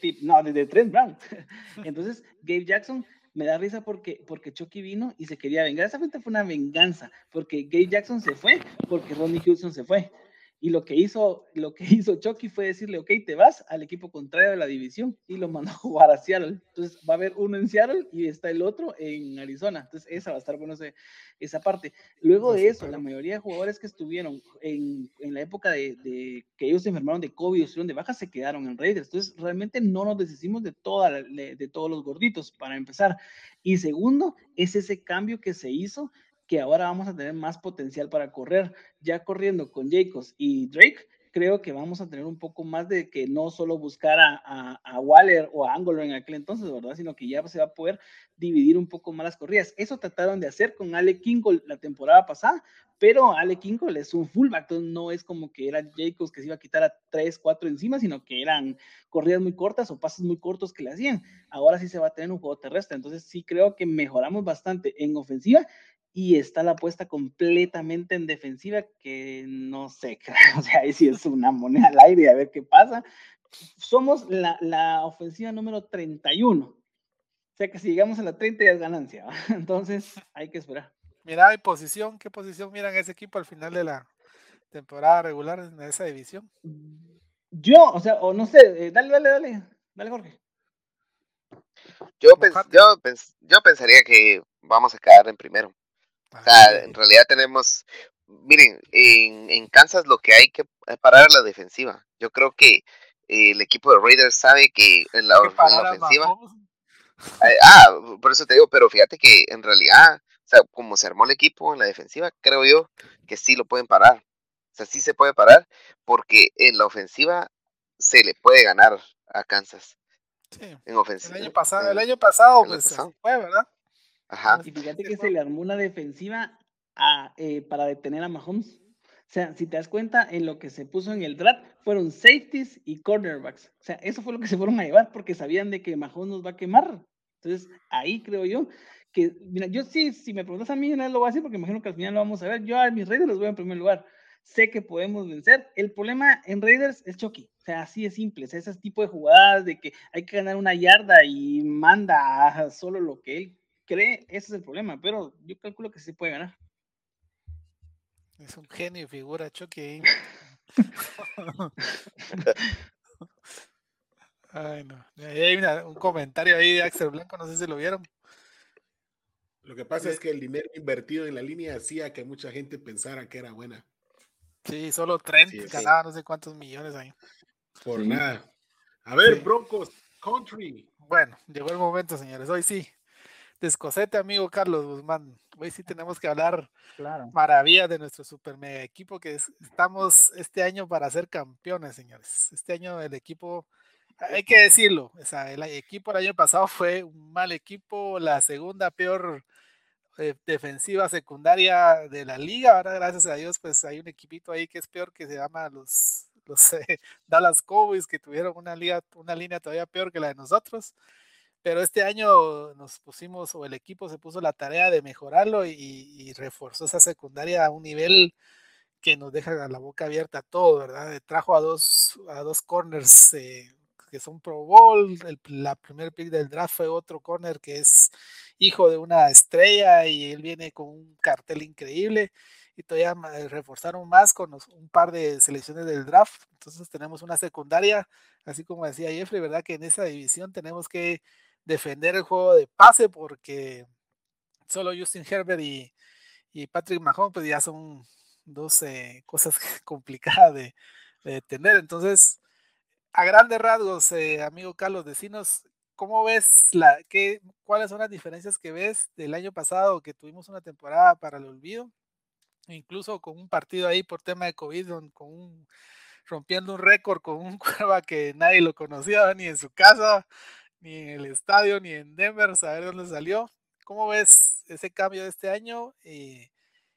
Sí, no, desde Trent Brown. Entonces, Gabe Jackson me da risa porque, porque Chucky vino y se quería vengar. Esa fue una venganza, porque Gabe Jackson se fue, porque Ronnie Houston se fue. Y lo que hizo, lo que hizo Chucky fue decirle, ok, te vas al equipo contrario de la división y lo mandó a jugar a Seattle. Entonces va a haber uno en Seattle y está el otro en Arizona. Entonces esa va a estar bueno ese- esa parte. Luego de eso, la mayoría de jugadores que estuvieron en, en la época de, de que ellos se enfermaron de COVID o estuvieron de baja se quedaron en Raiders. Entonces realmente no nos deshicimos de, toda la- de, de todos los gorditos para empezar. Y segundo, es ese cambio que se hizo que ahora vamos a tener más potencial para correr. Ya corriendo con Jacobs y Drake, creo que vamos a tener un poco más de que no solo buscar a, a, a Waller o a Angolo en aquel entonces, ¿verdad? Sino que ya se va a poder dividir un poco más las corridas. Eso trataron de hacer con Ale Kingold la temporada pasada, pero Ale Kingold es un fullback, entonces no es como que era Jacobs que se iba a quitar a 3, 4 encima, sino que eran corridas muy cortas o pases muy cortos que le hacían. Ahora sí se va a tener un juego terrestre, entonces sí creo que mejoramos bastante en ofensiva y está la apuesta completamente en defensiva que no sé, o sea, ahí sí es una moneda al aire a ver qué pasa. Somos la, la ofensiva número 31. O sea que si llegamos a la 30 ya es ganancia. ¿va? Entonces hay que esperar. Mira, hay posición, ¿qué posición miran ese equipo al final de la temporada regular en esa división? Yo, o sea, o no sé, eh, dale, dale, dale, dale, Jorge. Yo, pens- yo, pens- yo pensaría que vamos a quedar en primero. O sea, en realidad tenemos, miren, en, en Kansas lo que hay que parar es la defensiva. Yo creo que eh, el equipo de Raiders sabe que en la, en ofensiva, eh, ah, por eso te digo, pero fíjate que en realidad, o sea, como se armó el equipo en la defensiva, creo yo que sí lo pueden parar. O sea, sí se puede parar porque en la ofensiva se le puede ganar a Kansas Sí. en El ofensiva. año pasado, el año pasado, el año pues pasado. así fue, ¿verdad? Ajá. Y fíjate que se le armó una defensiva a, eh, para detener a Mahomes. O sea, si te das cuenta, en lo que se puso en el draft fueron safeties y cornerbacks. O sea, eso fue lo que se fueron a llevar porque sabían de que Mahomes nos va a quemar. Entonces, ahí creo yo que, mira, yo sí, si me preguntas a mí, no lo voy a decir porque imagino que al final lo vamos a ver. Yo a mis Raiders los voy en primer lugar. Sé que podemos vencer. El problema en Raiders es Chucky. O sea, así de simple. O sea, ese tipo de jugadas de que hay que ganar una yarda y manda solo lo que él cree, ese es el problema. Pero yo calculo que sí puede ganar. Es un genio y figura Chucky ahí. Ay, no. Hay una- un comentario ahí de Axel Blanco, no sé si lo vieron. Lo que pasa es que el dinero invertido en la línea hacía que mucha gente pensara que era buena. Sí, solo Trent es. ganaba no sé cuántos millones ahí. Por nada. A ver, Sí. Broncos Country. Bueno, llegó el momento, señores. Hoy sí. Descosete, amigo Carlos Guzmán. Hoy sí tenemos que hablar Claro. maravillas de nuestro super mega equipo que es- estamos este año para ser campeones, señores. Este año el equipo, hay que decirlo, o sea, el equipo el año pasado fue un mal equipo, la segunda peor eh, defensiva secundaria de la liga. Ahora, gracias a Dios, pues hay un equipito ahí que es peor que se llama los, los eh, Dallas Cowboys, que tuvieron una liga, una línea todavía peor que la de nosotros. Pero este año nos pusimos, o el equipo se puso la tarea de mejorarlo y, y reforzó esa secundaria a un nivel que nos deja la boca abierta a todo, ¿verdad? Eh, Trajo a dos, a dos corners eh, que son Pro Bowl. El, la primer pick del draft fue otro corner que es hijo de una estrella y él viene con un cartel increíble. Y todavía eh, reforzaron más con los- un par de selecciones del draft. Entonces tenemos una secundaria, así como decía Jeffrey, ¿verdad? Que en esa división tenemos que defender el juego de pase porque solo Justin Herbert y, y Patrick Mahomes pues ya son dos eh, cosas complicadas de, de tener. Entonces, a grandes rasgos, eh, amigo Carlos, decinos, ¿cómo ves la, qué, cuáles son las diferencias que ves del año pasado que tuvimos una temporada para el olvido? Incluso con un partido ahí por tema de COVID, don- con un, rompiendo un récord con un cueva que nadie lo conocía ni en su casa, ni en el estadio, ni en Denver, saber dónde salió. ¿Cómo ves ese cambio de este año? Eh,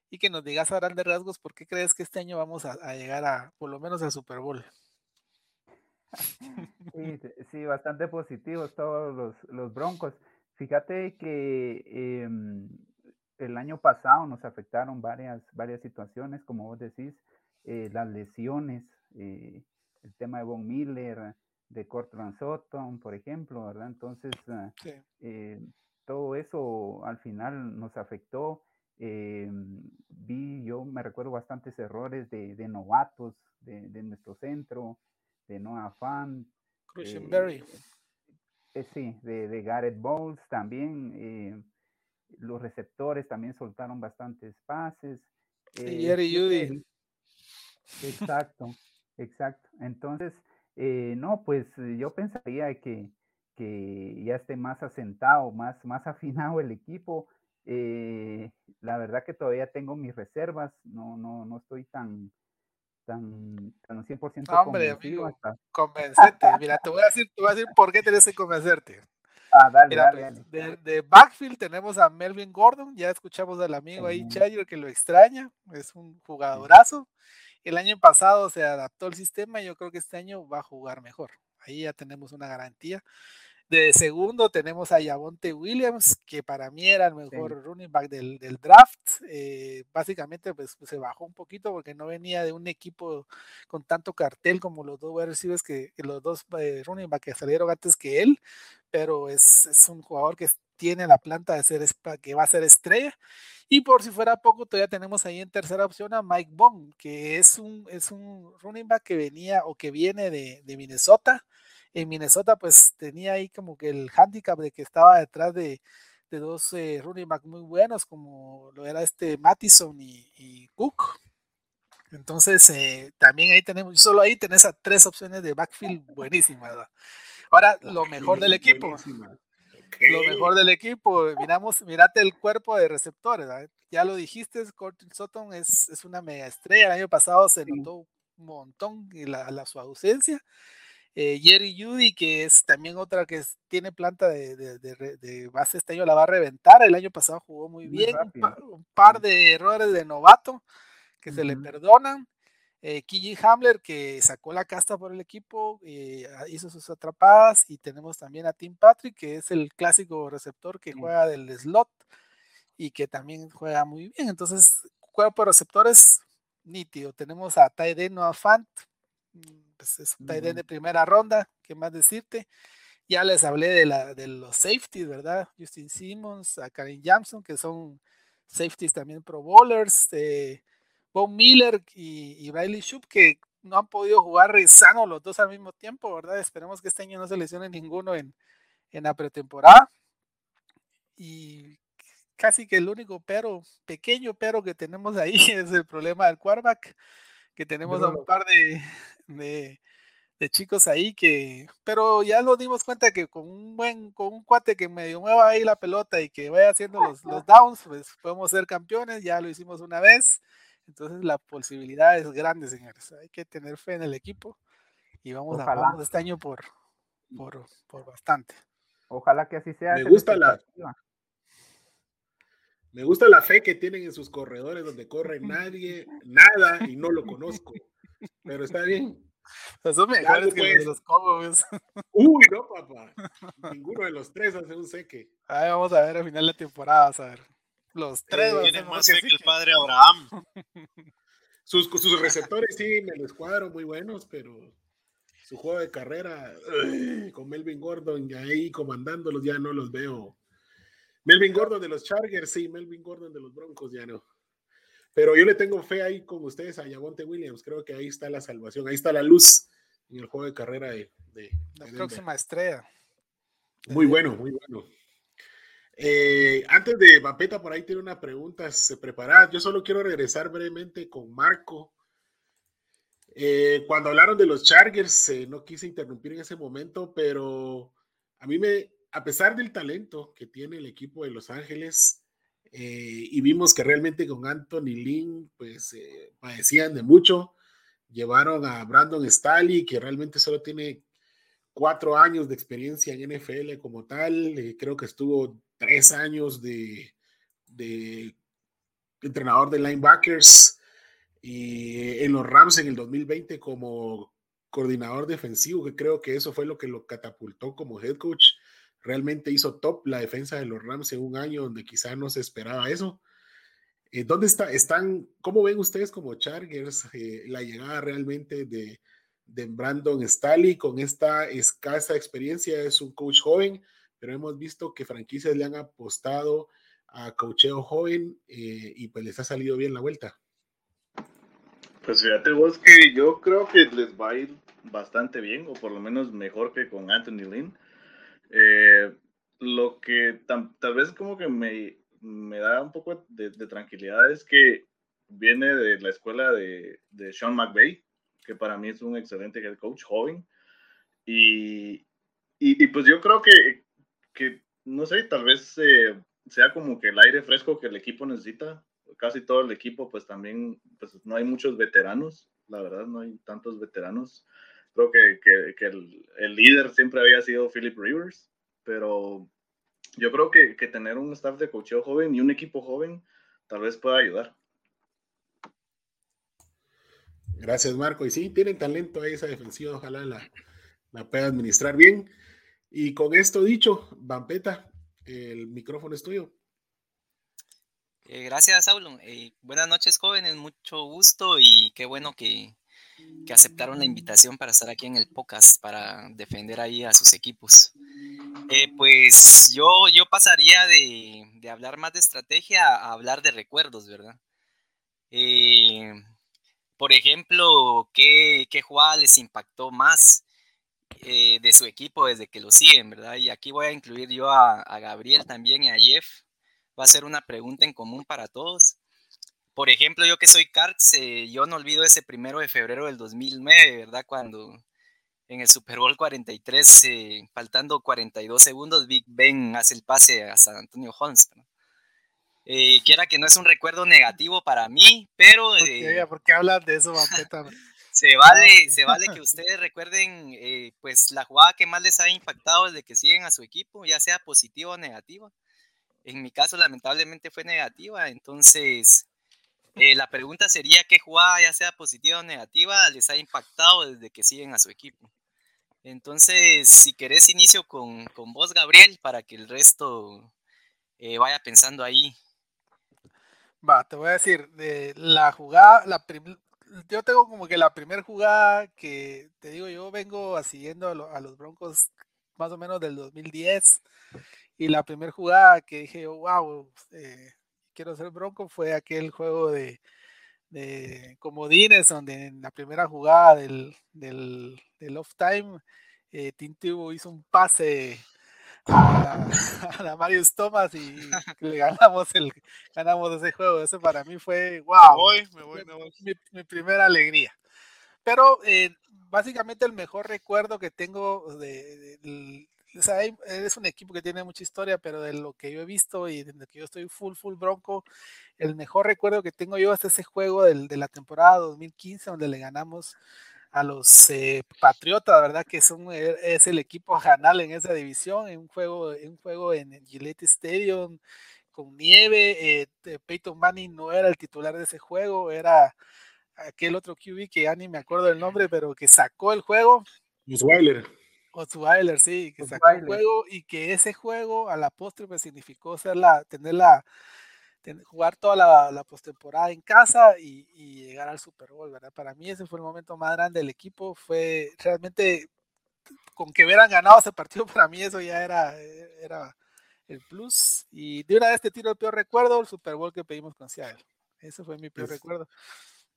y que nos digas a grandes rasgos por qué crees que este año vamos a, a llegar a, por lo menos al Super Bowl. Sí, sí, bastante positivos todos los, los Broncos. Fíjate que em, el año pasado nos afectaron varias, varias situaciones, como vos decís, eh, las lesiones, eh, el tema de Von Miller, de Cortland Sutton, por ejemplo, ¿verdad? Entonces, ah, Sí. eh, todo eso al final nos afectó. em, vi, yo me recuerdo bastantes errores de, de novatos de, de nuestro centro, de Noah Fan, Christian eh, Berry. eh, sí, de, de Garrett Bowles también. eh, los receptores también soltaron bastantes pases. Eh, Jerry Judy. Exacto, exacto. Entonces, eh, no, pues eh, yo pensaría que, que ya esté más asentado, más, más afinado el equipo. Eh, la verdad que todavía tengo mis reservas, no, no, no estoy tan, tan, tan 100% No, hombre, convencido amigo, hasta- convencerte. Mira, te voy a decir, te voy a decir por qué tienes que convencerte. Ah, dale, Mira, dale, pues, dale. de, de backfield tenemos a Melvin Gordon, ya escuchamos al amigo ahí. Chayo, que lo extraña, es un jugadorazo. El año pasado se adaptó al sistema y yo creo que este año va a jugar mejor. Ahí ya tenemos una garantía. De segundo tenemos a Yavonte Williams, que para mí era el mejor running back del, del draft. Eh, básicamente pues se bajó un poquito porque no venía de un equipo con tanto cartel como los dos receivers que los dos eh, running back que salieron antes que él, pero es, es un jugador que tiene la planta de ser que va a ser estrella. Y por si fuera poco, todavía tenemos ahí en tercera opción a Mike Bond, que es un, es un running back que venía o que viene de, de Minnesota. En Minnesota, pues tenía ahí como que el handicap de que estaba detrás de, de dos eh, running back muy buenos, como lo era este Mattison y, y Cook. Entonces, eh, también ahí tenemos, solo ahí tenés a tres opciones de backfield buenísimas. ¿verdad? Ahora, lo mejor del equipo. Buenísima. Lo mejor del equipo, miramos, mirate el cuerpo de receptores, ¿verdad? ya lo dijiste, Cortland Sutton es, es una mega estrella, el año pasado se notó un montón la- su ausencia, Eh, Jerry Judy, que es también otra que tiene planta de, base este año, la va a reventar. El año pasado jugó muy, bien, un par, de errores de novato que se le perdonan. Eh, Kiji Hamler, que sacó la casta por el equipo, eh, hizo sus atrapadas. Y tenemos también a Tim Patrick, que es el clásico receptor que juega del slot y que también juega muy bien. Entonces, cuerpo de receptores nítido. Tenemos a Tyden Noah Fant, mm, pues es un de primera ronda, ¿qué más decirte? Ya les hablé de, la, de los safeties, ¿verdad? Justin Simmons, a Karen Jameson, que son safeties también pro bowlers, eh, Bob Miller y, y Riley Shoup, que no han podido jugar sano los dos al mismo tiempo, ¿verdad? Esperemos que este año no se lesione ninguno en, en la pretemporada. Y casi que el único pero, pequeño pero que tenemos ahí es el problema del quarterback, que tenemos a un par de, de, chicos ahí que, pero ya nos dimos cuenta que con un buen, con un cuate que medio mueva ahí la pelota y que vaya haciendo los, los downs, pues podemos ser campeones, ya lo hicimos una vez, entonces la posibilidad es grande, señores, hay que tener fe en el equipo y vamos a vamos este año por, por, por bastante. Ojalá que así sea. Me gusta la, me gusta la fe que tienen en sus corredores donde corre nadie, nada y no lo conozco. Pero está bien. Son mejores que los Cowboys. Uy, no, papá. Ninguno de los tres hace un seque. Ahí vamos a ver al final de temporada, a ver. Los tres. Eh, tienen más fe que el padre Abraham. Sus, sus receptores sí me los cuadro muy buenos, pero su juego de carrera con Melvin Gordon y ahí comandándolos ya no los veo Melvin Gordon de los Chargers, sí, Melvin Gordon de los Broncos, ya no. Pero yo le tengo fe ahí con ustedes a Yavonte Williams. Creo que ahí está la salvación, ahí está la luz en el juego de carrera de, la próxima estrella. Muy bueno, muy bueno. Eh, antes de Vampeta, por ahí tiene una pregunta preparada. Yo solo quiero regresar brevemente con Marco. Eh, cuando hablaron de los Chargers, eh, no quise interrumpir en ese momento, pero a mí me, a pesar del talento que tiene el equipo de Los Ángeles, y vimos que realmente con Anthony Lynn, pues padecían de mucho. Llevaron a Brandon Staley, que realmente solo tiene cuatro años de experiencia en NFL como tal. Creo que estuvo tres años de, entrenador de linebackers y en los Rams en el 2020 como coordinador defensivo, que creo que eso fue lo que lo catapultó como head coach realmente hizo top la defensa de los Rams en un año donde quizá no se esperaba eso. Eh, ¿Dónde está, están, cómo ven ustedes como Chargers eh, la llegada realmente de, de Brandon Staley con esta escasa experiencia? Es un coach joven, pero hemos visto que franquicias le han apostado a coacheo joven eh, y pues les ha salido bien la vuelta. Pues fíjate vos que yo creo que les va a ir bastante bien, o por lo menos mejor que con Anthony Lynn. Eh, lo que tal vez como que me, me da un poco de, tranquilidad es que viene de la escuela de, de, Sean McVay, que para mí es un excelente coach joven. Y, y, pues yo creo que, que no sé, tal vez eh, sea como que el aire fresco que el equipo necesita. Casi todo el equipo, pues también, pues no hay muchos veteranos, la verdad, no hay tantos veteranos creo que, que, que el, el, líder siempre había sido Philip Rivers, pero yo creo que, que tener un staff de cocheo joven y un equipo joven tal vez pueda ayudar. Gracias, Marco. Y sí, tienen talento ahí esa defensiva, ojalá la, la pueda administrar bien. Y con esto dicho, Vampeta, el micrófono es tuyo. Eh, gracias, Saulo. Eh, buenas noches, jóvenes. Mucho gusto y qué bueno que, que aceptaron la invitación para estar aquí en el podcast para defender ahí a sus equipos. Eh, pues yo, yo pasaría de, de, hablar más de estrategia a hablar de recuerdos, ¿verdad? Por ejemplo, ¿qué, ¿qué, jugada les impactó más eh, de su equipo desde que lo siguen, ¿verdad? Y aquí voy a incluir yo a, a Gabriel también y a Jeff. Va a ser una pregunta en común para todos. Por ejemplo, yo que soy Carts, eh, yo no olvido ese primero de febrero del 2009, ¿verdad? Cuando en el Super Bowl 43, eh, faltando 42 segundos, Big Ben hace el pase a San Antonio Holmes. Eh, quiera que no es un recuerdo negativo para mí, pero... ¿Por qué, hablas de eso, Se vale, se vale que ustedes recuerden eh, pues la jugada que más les ha impactado desde que siguen a su equipo, ya sea positiva o negativa. En mi caso, lamentablemente fue negativa, entonces eh, la pregunta sería qué jugada, ya sea positiva o negativa, les ha impactado desde que siguen a su equipo. Entonces, si querés, inicio con, con vos, Gabriel, para que el resto eh, vaya pensando ahí. Va, te voy a decir, de la jugada, la yo tengo como que la primera jugada que, te digo, yo vengo siguiendo a, los Broncos más o menos del 2010 y la primera jugada que dije, wow, eh, quiero ser Bronco fue aquel juego de, de comodines donde en la primera jugada del, del, del off time eh, hizo un pase a, a, Marius Thomas y le ganamos el ganamos ese juego. Eso para mí fue wow. Me voy, me voy, Mi, primera alegría. Pero eh, básicamente el mejor recuerdo que tengo de, de, o sea, es un equipo que tiene mucha historia, pero de lo que yo he visto y desde que yo estoy full, full bronco, el mejor recuerdo que tengo yo es ese juego del, de la temporada 2015, donde le ganamos a los eh, Patriotas, ¿verdad? Que son, eh, es el equipo janal en esa división, en un juego, en un juego en Gillette Stadium con nieve. Eh, Peyton Manning no era el titular de ese juego, era aquel otro QB que ya ni me acuerdo del nombre, pero que sacó el juego. Osweiler. Osweiler, sí, que sacó el juego y que ese juego a la postre me significó ser la, tener la, jugar toda la, la postemporada en casa y, llegar al Super Bowl, ¿verdad? Para mí ese fue el momento más grande del equipo, fue realmente con que hubieran ganado ese partido, para mí eso ya era, era el plus. Y de una vez te tiro el peor recuerdo, el Super Bowl que pedimos con Seattle. Ese fue mi peor recuerdo.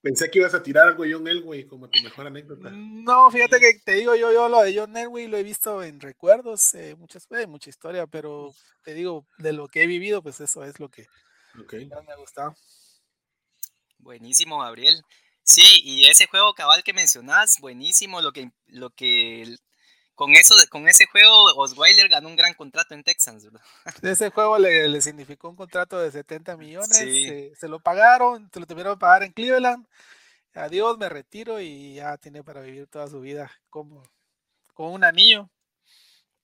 Pensé que ibas a tirar algo de John Elway como tu mejor anécdota. Mm, no, fíjate que te digo yo, yo lo de John Elway lo he visto en recuerdos, eh, muchas veces, mucha historia, pero te digo, de lo que he vivido, pues eso es lo que, Okay. me ha gustado. Buenísimo, Gabriel. Sí, y ese juego cabal que mencionás, buenísimo. Lo que, lo que con eso, con ese juego, Osweiler ganó un gran contrato en Texans, ¿verdad? Ese juego le, le significó un contrato de 70 millones. Se, lo pagaron, se lo tuvieron que pagar en Cleveland. Adiós, me retiro y ya tiene para vivir toda su vida como, como un anillo.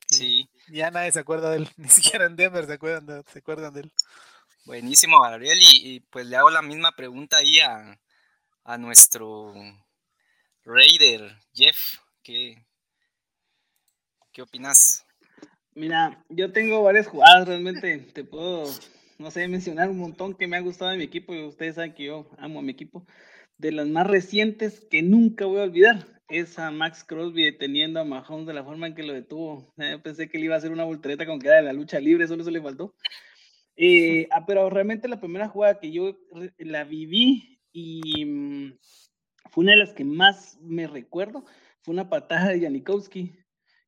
Sí. ya nadie se acuerda de él, ni siquiera en Denver se acuerdan se acuerdan de él. Buenísimo, Gabriel. Y, pues le hago la misma pregunta ahí a, nuestro Raider, Jeff. ¿Qué, qué opinas? Mira, yo tengo varias jugadas, realmente te puedo, no sé, mencionar un montón que me ha gustado de mi equipo y ustedes saben que yo amo a mi equipo. De las más recientes que nunca voy a olvidar es a Max Crosby deteniendo a Mahomes de la forma en que lo detuvo. pensé que le iba a hacer una voltereta con que era de la lucha libre, solo eso le faltó. Eh, ah, pero realmente la primera jugada que yo la viví y mm, fue una de las que más me recuerdo, fue una patada de Janikowski,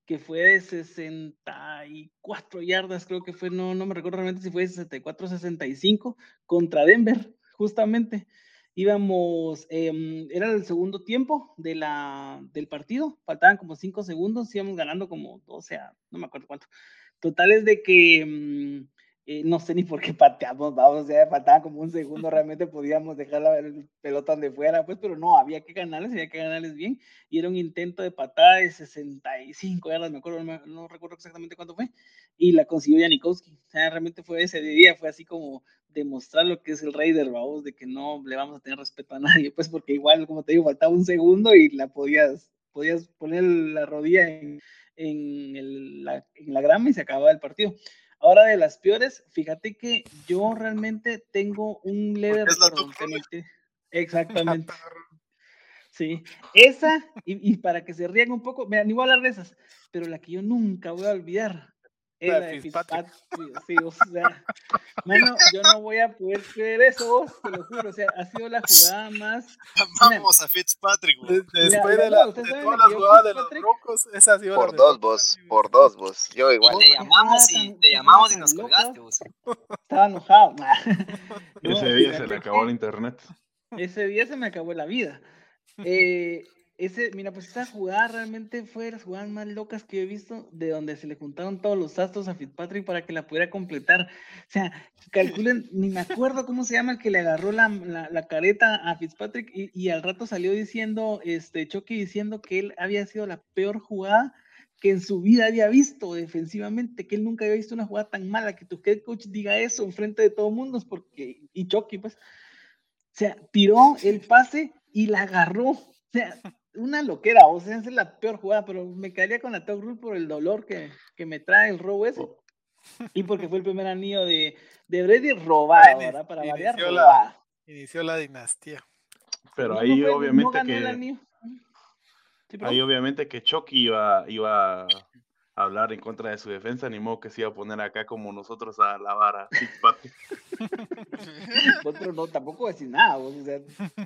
que fue de 64 yardas, creo que fue, no, no me recuerdo realmente si fue 64 65 contra Denver, justamente. Íbamos, em, era el segundo tiempo de la, del partido, faltaban como 5 segundos, íbamos ganando como 12, no me acuerdo cuánto. Total es de que mm, eh, no sé ni por qué pateamos, vamos, o sea, faltaba como un segundo, realmente podíamos dejar la pelota donde fuera, pues, pero no, había que ganarles, había que ganarles bien, y era un intento de patada de 65 yardas, me acuerdo, no, recuerdo exactamente cuánto fue, y la consiguió Janikowski, o sea, realmente fue ese día, fue así como demostrar lo que es el rey del de que no le vamos a tener respeto a nadie, pues, porque igual, como te digo, faltaba un segundo y la podías, podías poner la rodilla en, en, la, en la grama y se acababa el partido. Ahora de las peores, fíjate que yo realmente tengo un leve Exactamente. Sí, esa, y, para que se rían un poco, me ni voy a hablar de esas, pero la que yo nunca voy a olvidar es la, de Fitzpatrick. Sí, o sea, bueno, yo no voy a poder creer eso, te lo juro, o sea, ha sido la jugada más. Vamos a Fitzpatrick, güey. Después de, la, de todas las jugadas de los Broncos, esa ha sido Por dos, vos, por dos, vos. Yo igual. Te llamamos y, te llamamos y nos colgaste, vos. Estaba enojado. Ese día se le acabó el internet. Ese día se me acabó la vida. Eh, ese, mira, pues esa jugada realmente fue de las jugadas más locas que he visto, de donde se le juntaron todos los astros a Fitzpatrick para que la pudiera completar. O sea, calculen, ni me acuerdo cómo se llama el que le agarró la, la, careta a Fitzpatrick y, y, al rato salió diciendo, este, Chucky diciendo que él había sido la peor jugada que en su vida había visto defensivamente, que él nunca había visto una jugada tan mala, que tu head coach diga eso en frente de todo el mundo, porque, y Chucky, pues, o sea, tiró el pase y la agarró. O sea, una loquera, o sea, es la peor jugada, pero me caería con la Top Rule por el dolor que, que, me trae el robo ese. Oh. Y porque fue el primer anillo de, de Brady robado, ¿verdad? Para variar, inició la, inició la dinastía. Pero ahí obviamente que... ahí obviamente que Chucky iba, iba a hablar en contra de su defensa, ni modo que se iba a poner acá como nosotros a lavar a Fitzpatrick. Otro no, tampoco decir nada, o sea,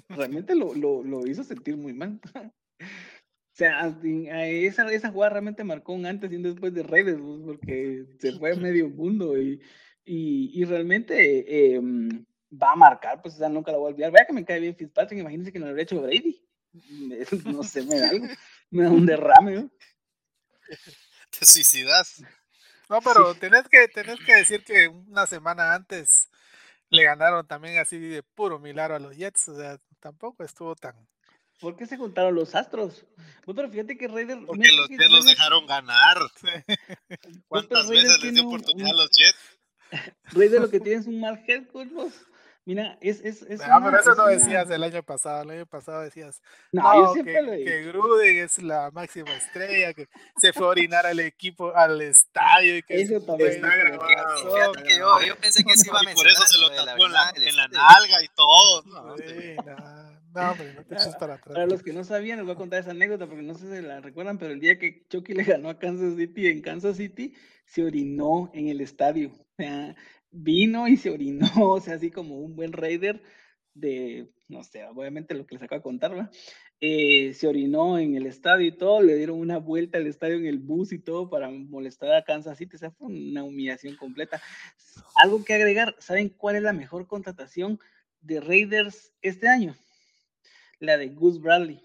realmente lo, lo, lo, hizo sentir muy mal. O sea, esa, esa jugada realmente marcó un antes y un después de Raiders, porque se fue a medio mundo y, y, y realmente eh, va a marcar, pues o sea, nunca la voy a olvidar. Vaya que me cae bien Fitzpatrick, imagínense que no lo habría hecho Brady. No sé, me da algo, me da un derrame, ¿no? Te suicidas. No, pero tenés, que, tenés que decir que una semana antes le ganaron también así de puro milagro a los Jets, o sea, tampoco estuvo tan... ¿Por qué se juntaron los Astros? Pues, pero fíjate que Raiders... Porque los Jets los dejaron ganar. ¿Cuántas veces les dio oportunidad a los Jets? Raiders lo que tiene es un mal head coach, Mira, es. es, es no, pero eso no decías el año pasado. El año pasado decías. No, yo siempre que, lo dije. Que Gruden es la máxima estrella, que se fue a orinar al equipo, al estadio. Y que eso también está grabado. Que yo, yo, pensé que se iba a mencionar. por eso se lo tapó en la, en la nalga y todo. No, sí, no, no, hombre, no te eches para atrás. Para los que no sabían, les voy a contar esa anécdota porque no sé si la recuerdan, pero el día que Chucky le ganó a Kansas City en Kansas City, se orinó en el estadio. O sea, vino y se orinó, o sea, así como un buen raider de, no sé, obviamente lo que les acabo de contar, eh, se orinó en el estadio y todo, le dieron una vuelta al estadio en el bus y todo para molestar a Kansas City, o sea, fue una humillación completa. Algo que agregar, ¿saben cuál es la mejor contratación de Raiders este año? La de Gus Bradley.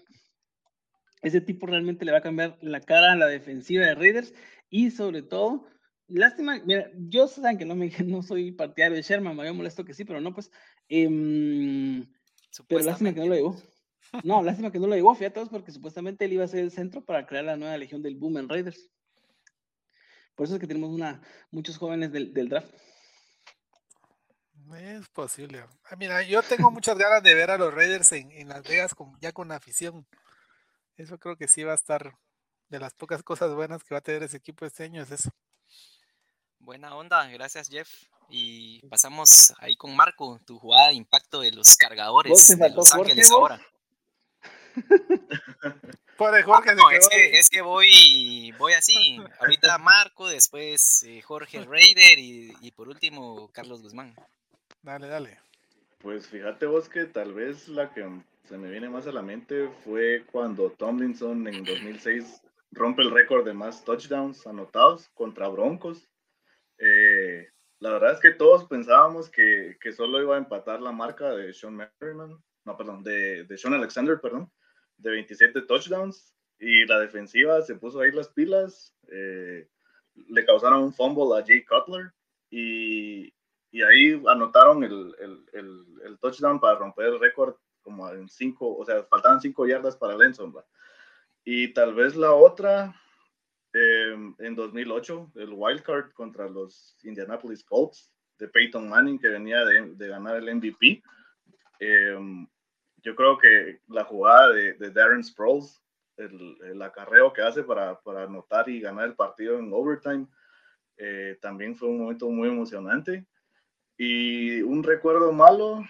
Ese tipo realmente le va a cambiar la cara a la defensiva de Raiders y sobre todo Lástima, mira, yo saben que no, me, no soy partidario de Sherman, me había molesto que sí, pero no, pues. Eh, pero lástima que no lo llevó. No, lástima que no lo llevó, fíjate, porque supuestamente él iba a ser el centro para crear la nueva legión del Boom en Raiders. Por eso es que tenemos una, muchos jóvenes del, del draft. Es posible. Ah, mira, yo tengo muchas ganas de ver a los Raiders en, en Las Vegas con, ya con afición. Eso creo que sí va a estar de las pocas cosas buenas que va a tener ese equipo este año, es eso. Buena onda, gracias Jeff. Y pasamos ahí con Marco, tu jugada de impacto de los cargadores de Los Ángeles ahora. Jorge no, es, que, es que voy, voy así. Ahorita Marco, después eh, Jorge Raider y, y, por último Carlos Guzmán. Dale, dale. Pues fíjate vos que tal vez la que se me viene más a la mente fue cuando Tomlinson en 2006 rompe el récord de más touchdowns anotados contra Broncos eh, la verdad es que todos pensábamos que, que, solo iba a empatar la marca de Sean Merriman, no, perdón, de, de Sean Alexander, perdón, de 27 touchdowns. Y la defensiva se puso ahí las pilas. Eh, le causaron un fumble a Jay Cutler y, y ahí anotaron el, el, el, el, touchdown para romper el récord como en cinco, o sea, faltaban cinco yardas para Lenson. Y tal vez la otra, Em, en 2008, el wild card contra los Indianapolis Colts de Peyton Manning, que venía de, de ganar el MVP. Em, yo creo que la jugada de, de Darren Sproles, el, el, acarreo que hace para, para anotar y ganar el partido en overtime, eh, también fue un momento muy emocionante. Y un recuerdo malo,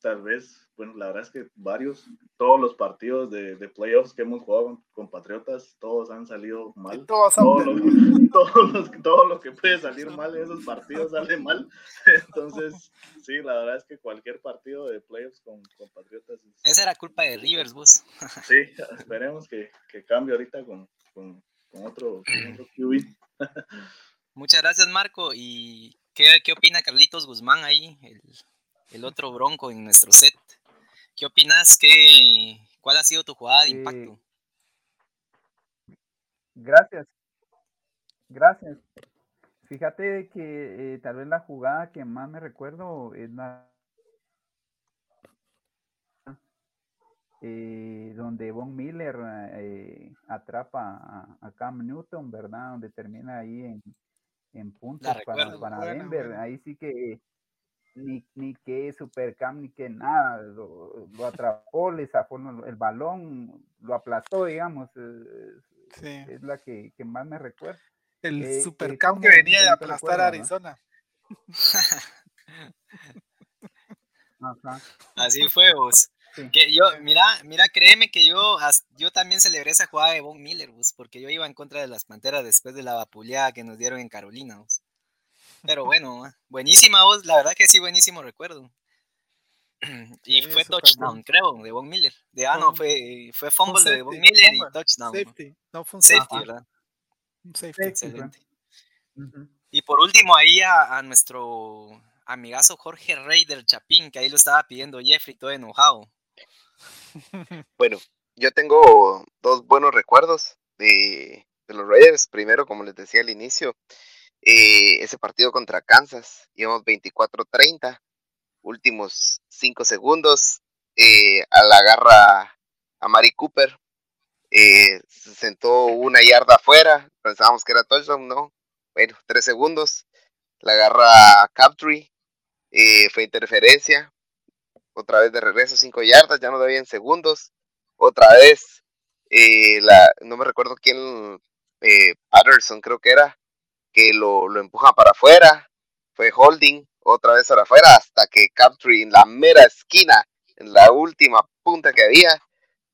tal vez, bueno, la verdad es que varios, todos los partidos de, de playoffs que hemos jugado con, con, Patriotas, todos han salido mal. Todos todo, lo, todo, los, todo lo que puede salir mal en esos partidos sale mal. Entonces, sí, la verdad es que cualquier partido de playoffs con, con Patriotas. Es... Esa era culpa de Rivers, vos. sí, esperemos que, que cambie ahorita con, con, con otro, otro QB. Muchas gracias, Marco. ¿Y qué, qué opina Carlitos Guzmán ahí? El el otro bronco en nuestro set. ¿Qué opinas? ¿Qué, ¿Cuál ha sido tu jugada de impacto? Gracias. Gracias. Fíjate que eh, tal vez la jugada que más me recuerdo es la eh, donde Von Miller eh, atrapa a, Cam Newton, ¿verdad? Donde termina ahí en, en puntos para, para Denver. Ahí sí que ni, ni que super Cam ni que nada, lo, atrapó, le sacó el balón, lo aplastó, digamos. Es la que, que más me recuerda. El eh, super Cam que venía de aplastar a Arizona. Así fue vos. Que yo, mira, mira, créeme que yo, yo también celebré esa jugada de Von Miller, porque yo iba en contra de las Panteras después de la vapuleada que nos dieron en Carolina. Pero bueno, buenísima voz, la verdad que sí, buenísimo recuerdo. Y fue touchdown, creo, de Von Miller. De, ah, no, fue, fue fumble de Von Miller y touchdown. Safety, no fue un safety, ¿verdad? safety. Excelente. Y por último, ahí a, a, nuestro amigazo Jorge Rey del Chapín, que ahí lo estaba pidiendo Jeffrey, todo enojado. Bueno, yo tengo dos buenos recuerdos de, de los Raiders. Primero, como les decía al inicio, eh, ese partido contra Kansas, íbamos 24-30, últimos 5 segundos, eh, a la garra a Mari Cooper, eh, se sentó una yarda afuera, pensábamos que era touchdown, ¿no? Bueno, 3 segundos, la agarra Captree, fue interferencia, otra vez de regreso 5 yardas, ya no en segundos, otra vez, la, no me recuerdo quién, Patterson creo que era, que lo, lo empuja para afuera, fue holding, otra vez para afuera, hasta que Captree en la mera esquina, en la última punta que había,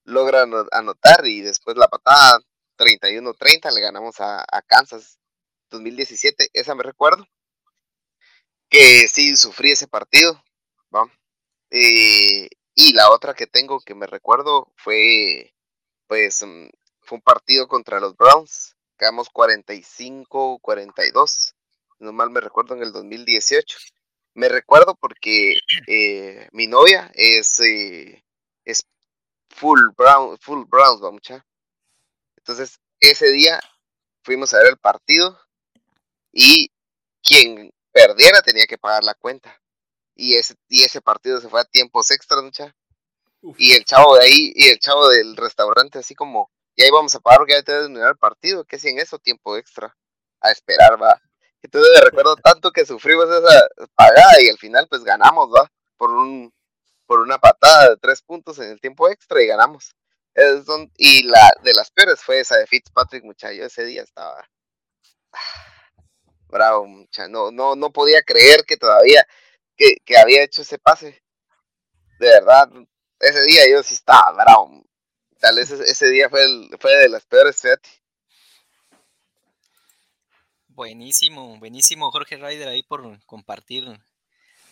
logra anotar y después la patada 31-30 le ganamos a, Kansas 2017, esa me recuerdo, que sí sufrí ese partido, eh, y la otra que tengo que me recuerdo fue, pues, mm, fue un partido contra los Browns, quedamos 45-42, no mal me recuerdo en el 2018. Me recuerdo porque eh, mi novia es, eh, es full brown, full Browns, mucha. Entonces, ese día fuimos a ver el partido y quien perdiera tenía que pagar la cuenta. Y ese, y ese partido se fue a tiempos extras, mucha. Y el chavo de ahí, y el chavo del restaurante, así como, y ahí vamos a pagar porque ya te terminar el partido, que si en eso tiempo extra, a esperar, va. Entonces me recuerdo tanto que sufrimos esa pagada y al final pues ganamos, va, por un por una patada de tres puntos en el tiempo extra y ganamos. y la de las peores fue esa de Fitzpatrick, muchacho, ese día estaba bravo, muchacho, no, no, no podía creer que todavía, que, que había hecho ese pase. De verdad, ese día yo sí estaba bravo, Tal vez ese, día fue, fue de las peores Feti. Buenísimo, buenísimo Jorge Ryder ahí por compartir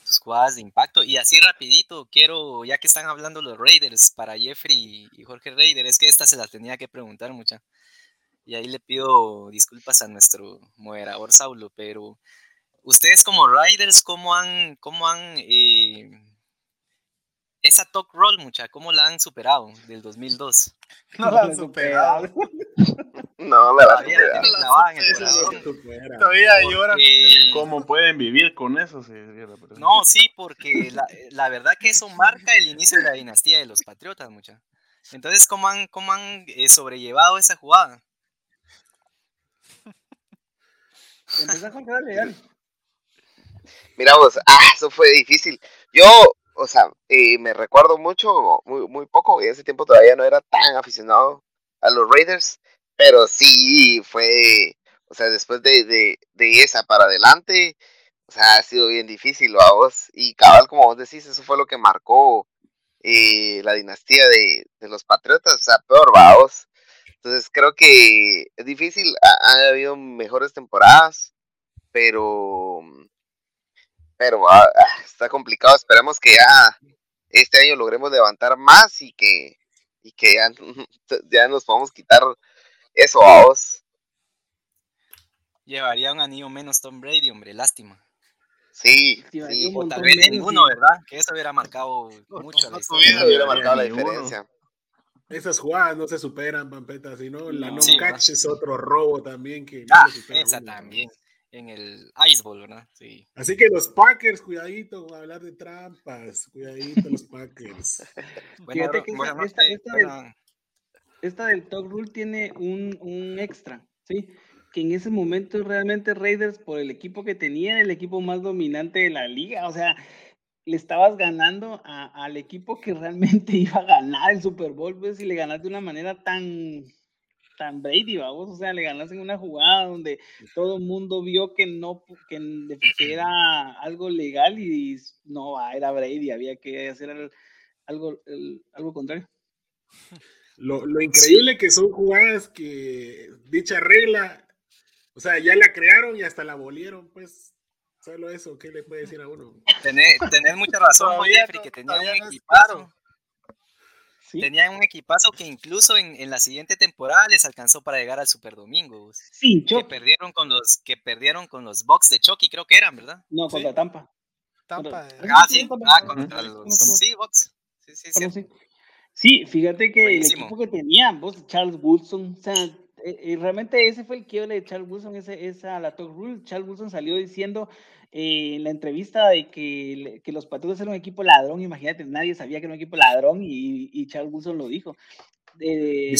tus jugadas de impacto. Y así rapidito, quiero, ya que están hablando los Raiders para Jeffrey y Jorge Raider, es que esta se la tenía que preguntar mucha. Y ahí le pido disculpas a nuestro moderador Saulo, pero ustedes como Raiders, ¿cómo han, cómo han eh, esa talk roll, mucha, ¿cómo la han superado del 2002? No la han superado. no, la, la han superado. Todavía lloran. ¿Cómo pueden vivir con eso? No, sí, porque la, verdad que eso marca el inicio de la dinastía de los Patriotas, mucha. Entonces, ¿cómo han, cómo han eh, sobrellevado esa jugada? Mira vos, ah, eso fue difícil. Yo, o sea, eh, me recuerdo mucho, muy, muy poco, y ese tiempo todavía no era tan aficionado a los Raiders, pero sí fue, o sea, después de, de, de esa para adelante, o sea, ha sido bien difícil, a vos, y cabal, como vos decís, eso fue lo que marcó eh, la dinastía de, de, los Patriotas, o sea, peor, vos. Entonces creo que es difícil, ha habido mejores temporadas, pero pero ah, ah, está complicado. Esperemos que ya este año logremos levantar más y que, y que ya, ya nos podamos quitar eso a vos. Llevaría un anillo menos Tom Brady, hombre, lástima. Sí, sí. O tal vez ninguno, ¿verdad? Que eso hubiera marcado mucho. hubiera marcado la diferencia. Esas jugadas no se superan, Pampeta, sino la no catch es otro robo también que ah, esa también en el Iceball, ¿verdad? Sí. Así que los Packers, cuidadito con hablar de trampas, cuidadito los Packers. Fíjate que esta, del, Top Rule tiene un, un, extra, ¿sí? Que en ese momento realmente Raiders, por el equipo que tenía, el equipo más dominante de la liga, o sea, le estabas ganando al equipo que realmente iba a ganar el Super Bowl, pues, y le ganaste de una manera tan tan Brady, vamos, o sea, le ganas en una jugada donde todo el mundo vio que no, que era algo legal y no, era Brady, había que hacer algo, algo contrario. Lo, lo increíble que son jugadas que dicha regla, o sea, ya la crearon y hasta la abolieron, pues solo eso, ¿qué le puede decir a uno? Tenés, mucha razón, Jeffrey, que tenía un Tenían un equipazo que incluso en, la siguiente temporada les alcanzó para llegar al Super Domingo. Sí, que perdieron con los que perdieron con los Bucks de Chucky, creo que eran, ¿verdad? No, contra Tampa. Tampa. Ah, sí, ah, contra los sí, Bucks. Sí, sí, sí. Sí, fíjate que el equipo que tenían, vos, Charles Wilson, o sea, eh, eh, realmente ese fue el quiebre de Charles Wilson, ese, esa la talk rule. Charles Wilson salió diciendo en la entrevista de que, que, los Patriotas eran un equipo ladrón, imagínate, nadie sabía que era un equipo ladrón y, y Charles Wilson lo dijo. Eh,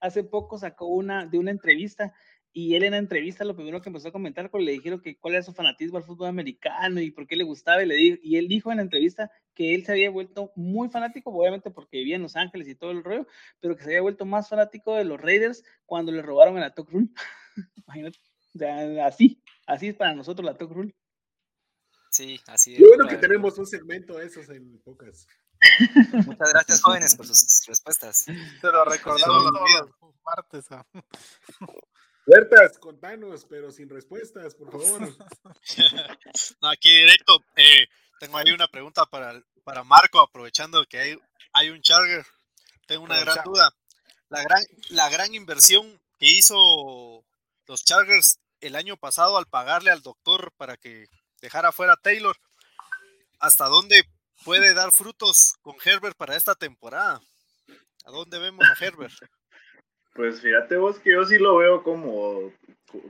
hace poco sacó una de una entrevista y él en la entrevista lo primero que empezó a comentar cuando le dijeron que cuál era su fanatismo al fútbol americano y por qué le gustaba y, le dijo, y él dijo en la entrevista que él se había vuelto muy fanático, obviamente porque vivía en Los Ángeles y todo el rollo, pero que se había vuelto más fanático de los Raiders cuando le robaron en la Talk Room. Imagínate, así, Así es para nosotros la Talk Rule. Sí, así es. Lo bueno que tenemos un segmento de esos en pocas. Muchas gracias, jóvenes, por sus respuestas. Se lo recordamos los martes. Ah. Huertas, contanos, pero sin respuestas, por favor. no, aquí directo, eh, tengo ahí una pregunta para, para Marco, aprovechando que hay, hay un Charger. Tengo una gran duda. La gran, la gran inversión que hizo los Chargers el año pasado al pagarle al doctor para que dejara fuera a Taylor. ¿Hasta dónde puede dar frutos con Herbert para esta temporada? ¿A dónde vemos a Herbert? Pues fíjate vos que yo sí lo veo como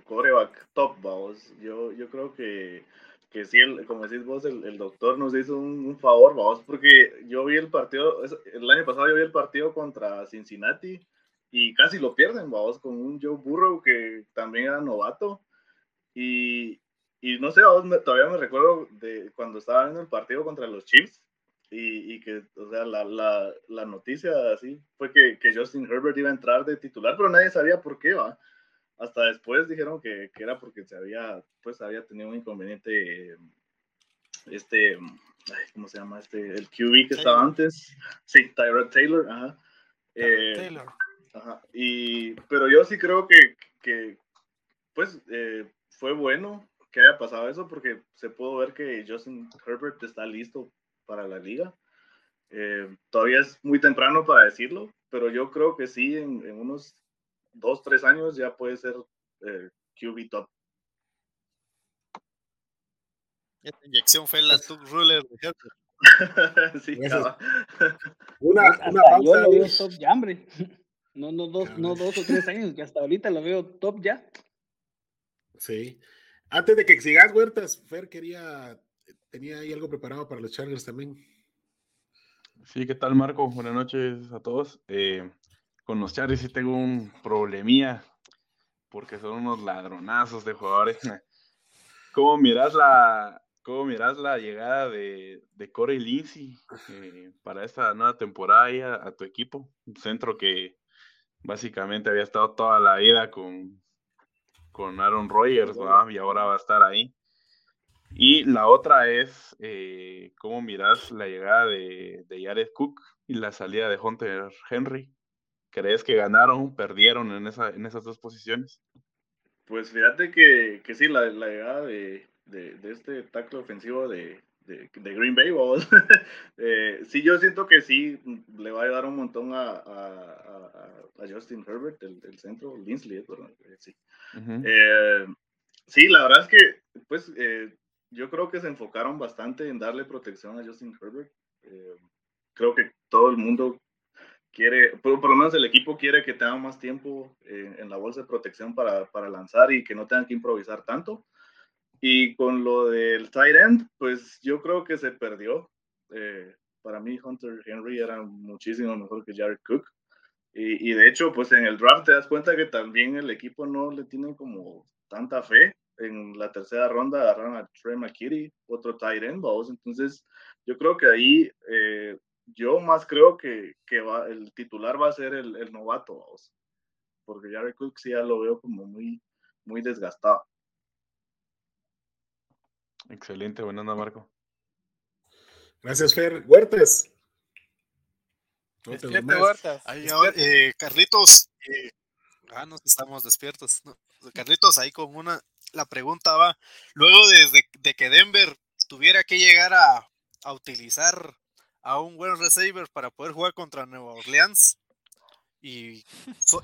coreback top, vamos. Yo, yo creo que, que sí, el, como decís vos, el, doctor nos hizo un, favor, vamos, porque yo vi el partido, el año pasado yo vi el partido contra Cincinnati y casi lo pierden, vamos, con un Joe Burrow que también era novato. Y, y no sé, todavía me recuerdo de cuando estaba viendo el partido contra los Chiefs y, y que, o sea, la, la, la, noticia así fue que, que, Justin Herbert iba a entrar de titular, pero nadie sabía por qué, va. Hasta después dijeron que, que era porque se había, pues, había tenido un inconveniente, este, ¿cómo se llama? Este, el QB que estaba antes. Sí, Tyrod Taylor, ajá. Eh, Taylor. Ajá. Y, pero yo sí creo que, que pues, eh, fue bueno que haya pasado eso porque se pudo ver que Justin Herbert está listo para la liga. Eh, todavía es muy temprano para decirlo, pero yo creo que sí, en, unos dos, tres años ya puede ser eh, QB top. Esta inyección fue la Tug Ruler de sí, una, una pausa. Yo lo veo top ya, hombre. No, no, dos, no dos o tres años, que hasta ahorita lo veo top ya. Sí. Antes de que sigas, Huertas, Fer quería, tenía ahí algo preparado para los Chargers también. Sí, ¿qué tal, Marco? Buenas noches a todos. Eh, con los Chargers sí tengo un problemía, porque son unos ladronazos de jugadores. ¿Cómo miras la, cómo la llegada de, de Corey Lindsay eh, para esta nueva temporada a, a, tu equipo? Un centro que básicamente había estado toda la vida con, con Aaron Rodgers, y ahora va a estar ahí. Y la otra es eh, cómo miras la llegada de Jared Cook y la salida de Hunter Henry. ¿Crees que ganaron, perdieron en, esa, en esas dos posiciones? Pues fíjate que, que sí, la, la llegada de, de, de, este tackle ofensivo de, de, Green Bay, eh, sí, yo siento que sí le va a ayudar un montón a, a, a Justin Herbert, el, el centro, Linsley, eh, sí. Eh, sí, la verdad es que, pues, eh, yo creo que se enfocaron bastante en darle protección a Justin Herbert. creo que todo el mundo quiere, por, lo menos el equipo quiere que tengan más tiempo eh, en la bolsa de protección para, para, lanzar y que no tengan que improvisar tanto. Y con lo del tight end, pues yo creo que se perdió. Eh, para mí Hunter Henry era muchísimo mejor que Jared Cook. Y, y, de hecho, pues en el draft te das cuenta que también el equipo no le tiene como tanta fe. En la tercera ronda agarraron a Trey McKitty, otro tight end, vamos. Entonces, yo creo que ahí eh, yo más creo que, que va, el titular va a ser el, el novato, vamos. Porque Jared Cook sí ya lo veo como muy, muy desgastado. Excelente, buena Marco. Gracias, Fer. Huertes. Eh, Carlitos, eh, ah, nos estamos despiertos. Carlitos, ahí con una, la pregunta va, luego desde de que Denver tuviera que llegar a, a utilizar a un buen receiver para poder jugar contra Nueva Orleans y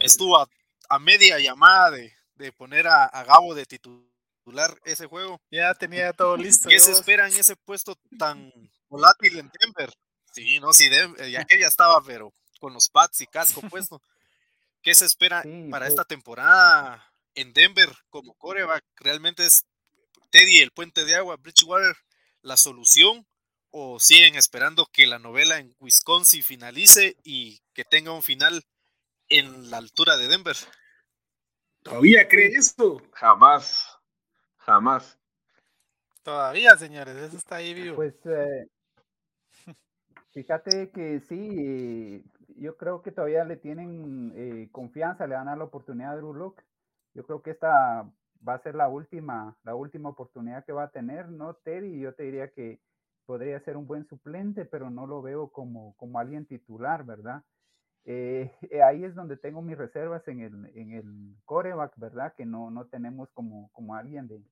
estuvo a, media llamada de, de poner a, a, Gabo de titular ese juego. Ya tenía todo listo. ¿Qué se espera en ese puesto tan volátil en Denver? Sí, no, sí, ya que ya estaba, pero con los pads y casco puesto. ¿Qué se espera para pues esta temporada en Denver como coreback? ¿Realmente es Teddy el puente de agua, Bridgewater la solución? O siguen esperando que la novela en Wisconsin finalice y que tenga un final en la altura de Denver? ¿Todavía cree esto? Jamás, jamás. Todavía, señores, eso está ahí vivo. Pues eh, fíjate que sí, yo creo que todavía le tienen eh, confianza, le dan a la oportunidad a Drew Locke. Yo creo que esta va a ser la última, la última oportunidad que va a tener, ¿no, Teddy? Yo te diría que podría ser un buen suplente, pero no lo veo como, como alguien titular, ¿verdad? Eh, eh, ahí es donde tengo mis reservas en el, en el coreback, ¿verdad? Que no, no tenemos como, como alguien de,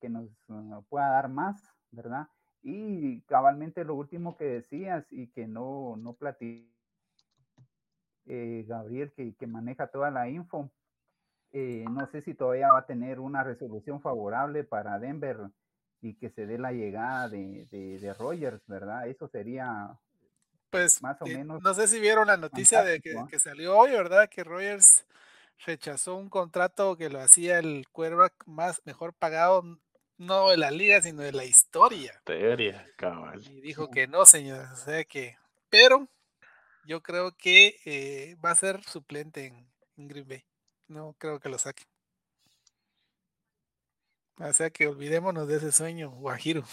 que, nos uh, pueda dar más, ¿verdad? Y cabalmente lo último que decías y que no, no platicé, eh, Gabriel, que, que, maneja toda la info, no sé si todavía va a tener una resolución favorable para Denver y que se dé la llegada de, de, Rogers, ¿verdad? Eso sería pues más o menos. No sé si vieron la noticia de que, que, salió hoy, ¿verdad? Que Rogers rechazó un contrato que lo hacía el quarterback más mejor pagado, no de la liga, sino de la historia. Teoría, cabal. Y dijo que no, señor. O sea que, pero yo creo que eh, va a ser suplente en, en Green Bay. No creo que lo saque. O sea que olvidémonos de ese sueño, Guajiro.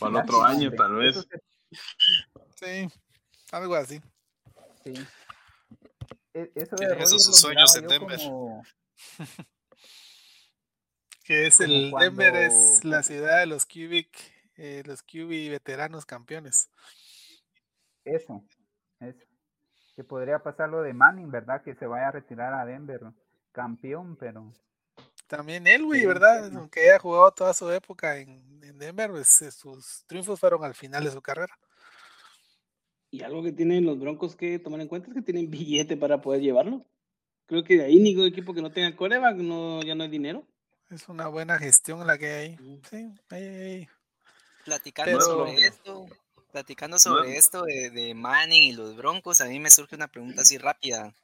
Para el otro año, tal vez. Sí, algo así. Sí. E, eso de esos sus sueños en Denver. que es el Denver es la ciudad de los Cubic, eh, los QB veteranos campeones. Eso, eso. Que podría pasar lo de Manning, ¿verdad? Que se vaya a retirar a Denver campeón, pero también él, güey, ¿verdad? Aunque haya jugado toda su época en, Denver, pues, eh, sus triunfos fueron al final de su carrera. Y algo que tienen los Broncos que tomar en cuenta es que tienen billete para poder llevarlo. Creo que de ahí ningún equipo que no tenga coreback no, ya no hay dinero. Es una buena gestión la que hay. Sí, ahí, Platicando sobre esto, platicando sobre esto de, de, Manning y los Broncos, a mí me surge una pregunta así rápida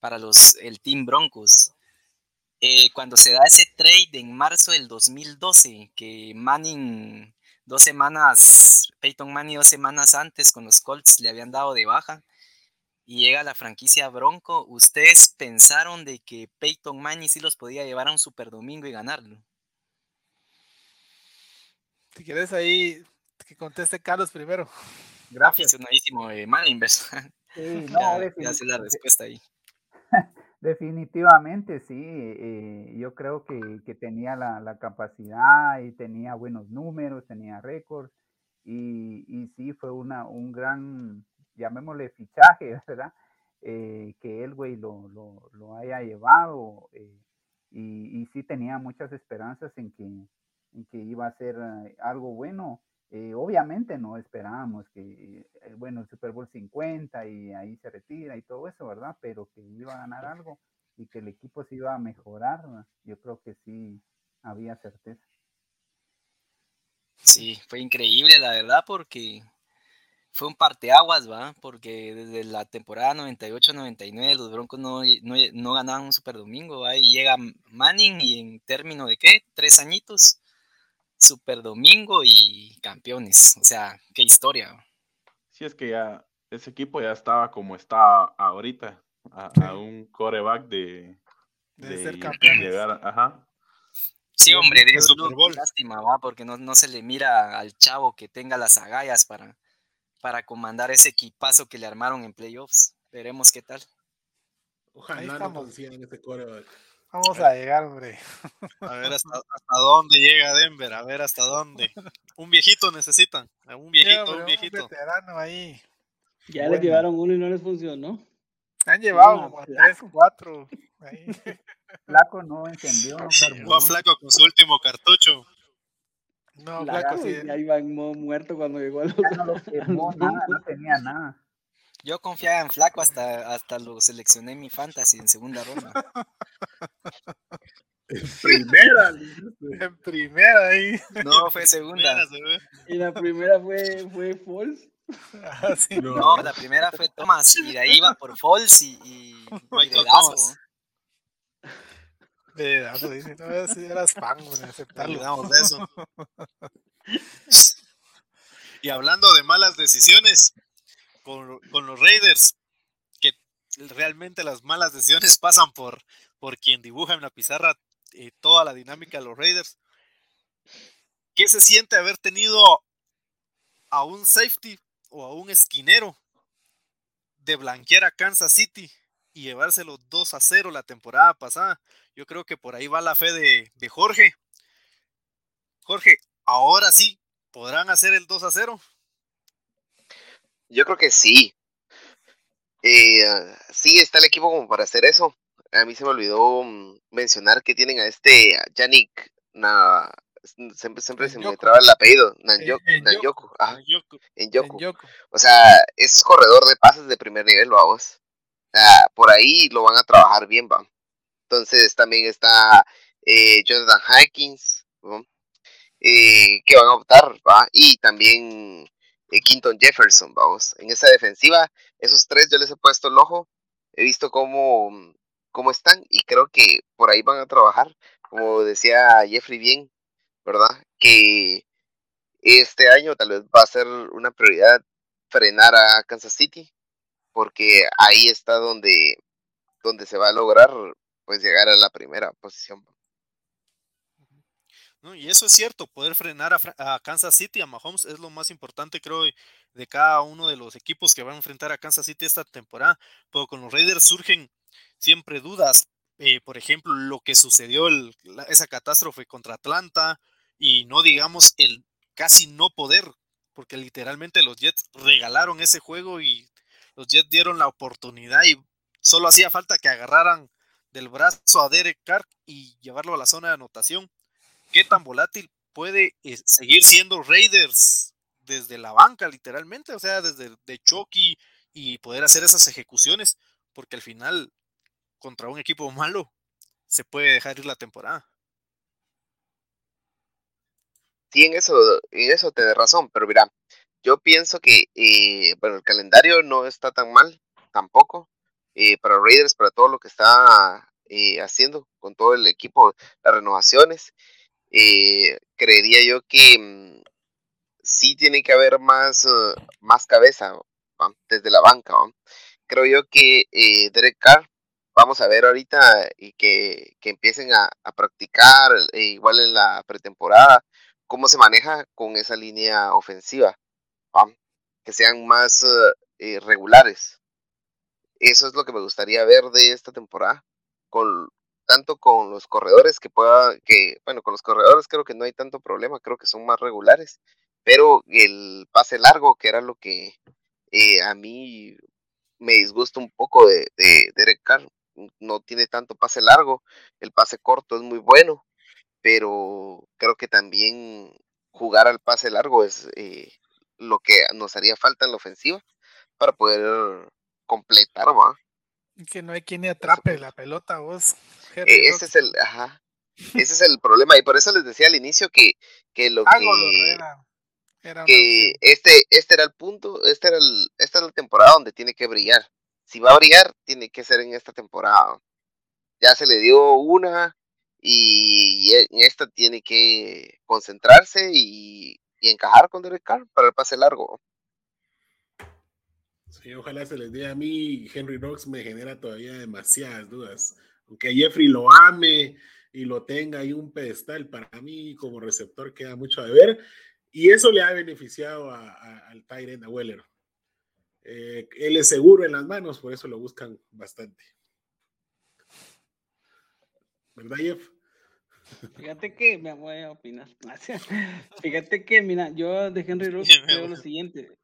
para los el Team Broncos. Eh, cuando se da ese trade en marzo del 2012, que Manning dos semanas, Peyton Manning dos semanas antes con los Colts le habían dado de baja y llega la franquicia Bronco, ¿ustedes pensaron de que Peyton Manning sí los podía llevar a un Super Domingo y ganarlo? Si quieres ahí que conteste Carlos primero. Gracias. Aficionadísimo de Manning, Sí, no, ya, ya la respuesta ahí. Definitivamente, sí. Eh, yo creo que, que tenía la, la, capacidad y tenía buenos números, tenía récords. Y, y sí, fue una, un gran, llamémosle fichaje, ¿verdad? Eh, que el güey lo, lo, lo, haya llevado. Eh, y, y, sí tenía muchas esperanzas en que, en que iba a ser algo bueno. Obviamente no esperábamos que, bueno, el Super Bowl 50 y ahí se retira y todo eso, ¿verdad? Pero que iba a ganar algo y que el equipo se iba a mejorar, yo creo que sí había certeza. Sí, fue increíble, la verdad, porque fue un parteaguas, ¿va? Porque desde la temporada 98-99 los Broncos no, no, ganaban un Super Domingo, ¿va? Y llega Manning y en término de qué, tres añitos, Super Domingo y campeones. O sea, qué historia. Sí, es que ya ese equipo ya estaba como está ahorita, a, un coreback de, de, ser campeón. Llegar, ajá. Sí, hombre, de lástima, ¿va? Porque no, no se le mira al chavo que tenga las agallas para para comandar ese equipazo que le armaron en playoffs. Veremos qué tal. Ojalá no consigan ese core. Vamos a llegar, hombre. A ver hasta, dónde llega Denver, a ver hasta dónde. Un viejito necesitan, un viejito, un viejito. Un veterano ahí. Ya les llevaron uno y no les funcionó. Han llevado como tres o cuatro. Flaco no encendió. No Flaco con su último cartucho. No, Flaco sí. Ya iba muerto cuando llegó a los. No lo quemó, nada, no tenía nada. Yo confiaba en Flaco hasta, hasta lo seleccioné en mi fantasy en segunda ronda. en primera. en primera ahí. No, fue segunda. y la primera fue, fue false. Ah, no. la primera fue Thomas y de ahí iba por false y, y, y Pedazo, dice, no, si eras fan, aceptarlo. Damos eso. y hablando de malas decisiones, con, los Raiders, que realmente las malas decisiones pasan por, por quien dibuja en la pizarra eh, toda la dinámica de los Raiders. ¿Qué se siente haber tenido a un safety o a un esquinero de blanquear a Kansas City y llevárselo 2 a 0 la temporada pasada? Yo creo que por ahí va la fe de, Jorge. Jorge, ahora sí, ¿podrán hacer el 2 a 0? Yo creo que sí. Eh, sí, está el equipo como para hacer eso. A mí se me olvidó mm, mencionar que tienen a este Yannick siempre, siempre se me traba el apellido, Nanyoku, en Yoku. O sea, es corredor de pases de primer nivel, vamos. por ahí lo van a trabajar bien, va. Entonces también está eh, Jonathan Hikins, eh, que van a optar, ¿va? Y también eh, Quinton Jefferson, vamos. En esa defensiva, esos tres yo les he puesto el ojo, he visto cómo, cómo están y creo que por ahí van a trabajar, como decía Jeffrey bien, ¿verdad? Que este año tal vez va a ser una prioridad frenar a Kansas City, porque ahí está donde, donde se va a lograr pues llegar a la primera posición. Y eso es cierto, poder frenar a, Kansas City, a Mahomes, es lo más importante, creo, de cada uno de los equipos que van a enfrentar a Kansas City esta temporada. Pero con los Raiders surgen siempre dudas. Eh, por ejemplo, lo que sucedió, esa catástrofe contra Atlanta, y no digamos el casi no poder, porque literalmente los Jets regalaron ese juego y los Jets dieron la oportunidad y solo hacía falta que agarraran del brazo a Derek Carr y llevarlo a la zona de anotación. ¿Qué tan volátil puede seguir siendo Raiders desde la banca, literalmente? O sea, desde de Chucky y poder hacer esas ejecuciones, porque al final, contra un equipo malo, se puede dejar ir la temporada. Sí, en eso, en eso te razón, pero mira, yo pienso que, eh, bueno, el calendario no está tan mal, tampoco. Eh, para Raiders, para todo lo que está eh, haciendo con todo el equipo, las renovaciones. Eh, creería yo que mm, sí tiene que haber más, más cabeza desde la banca. Creo yo que Derek Carr, vamos a ver ahorita y que, que empiecen a, a practicar igual en la pretemporada, cómo se maneja con esa línea ofensiva, que sean más regulares. Eso es lo que me gustaría ver de esta temporada, con tanto con los corredores que pueda, que, bueno, con los corredores creo que no hay tanto problema, creo que son más regulares, pero el pase largo, que era lo que eh, a mí me disgusta un poco de, de Derek Carr, no tiene tanto pase largo, el pase corto es muy bueno, pero creo que también jugar al pase largo es eh, lo que nos haría falta en la ofensiva para poder completar, va. Que no hay quien atrape la pelota, vos. E, ese es el, ajá. Ese es el problema. Y por eso les decía al inicio que, que lo que. que este, este era el punto, este era el, esta es la temporada donde tiene que brillar. Si va a brillar, tiene que ser en esta temporada. Ya se le dio una y en esta tiene que concentrarse y, encajar con Derek Carr para el pase largo. Sí, ojalá se les dé a mí. Henry Rocks me genera todavía demasiadas dudas. Aunque Jeffrey lo ame y lo tenga ahí un pedestal, para mí como receptor queda mucho de ver. Y eso le ha beneficiado al Tyrant, a Weller. Eh, él es seguro en las manos, por eso lo buscan bastante. ¿Verdad, Jeff? Fíjate que me voy a opinar. Fíjate que, mira, yo de Henry Rocks creo lo siguiente.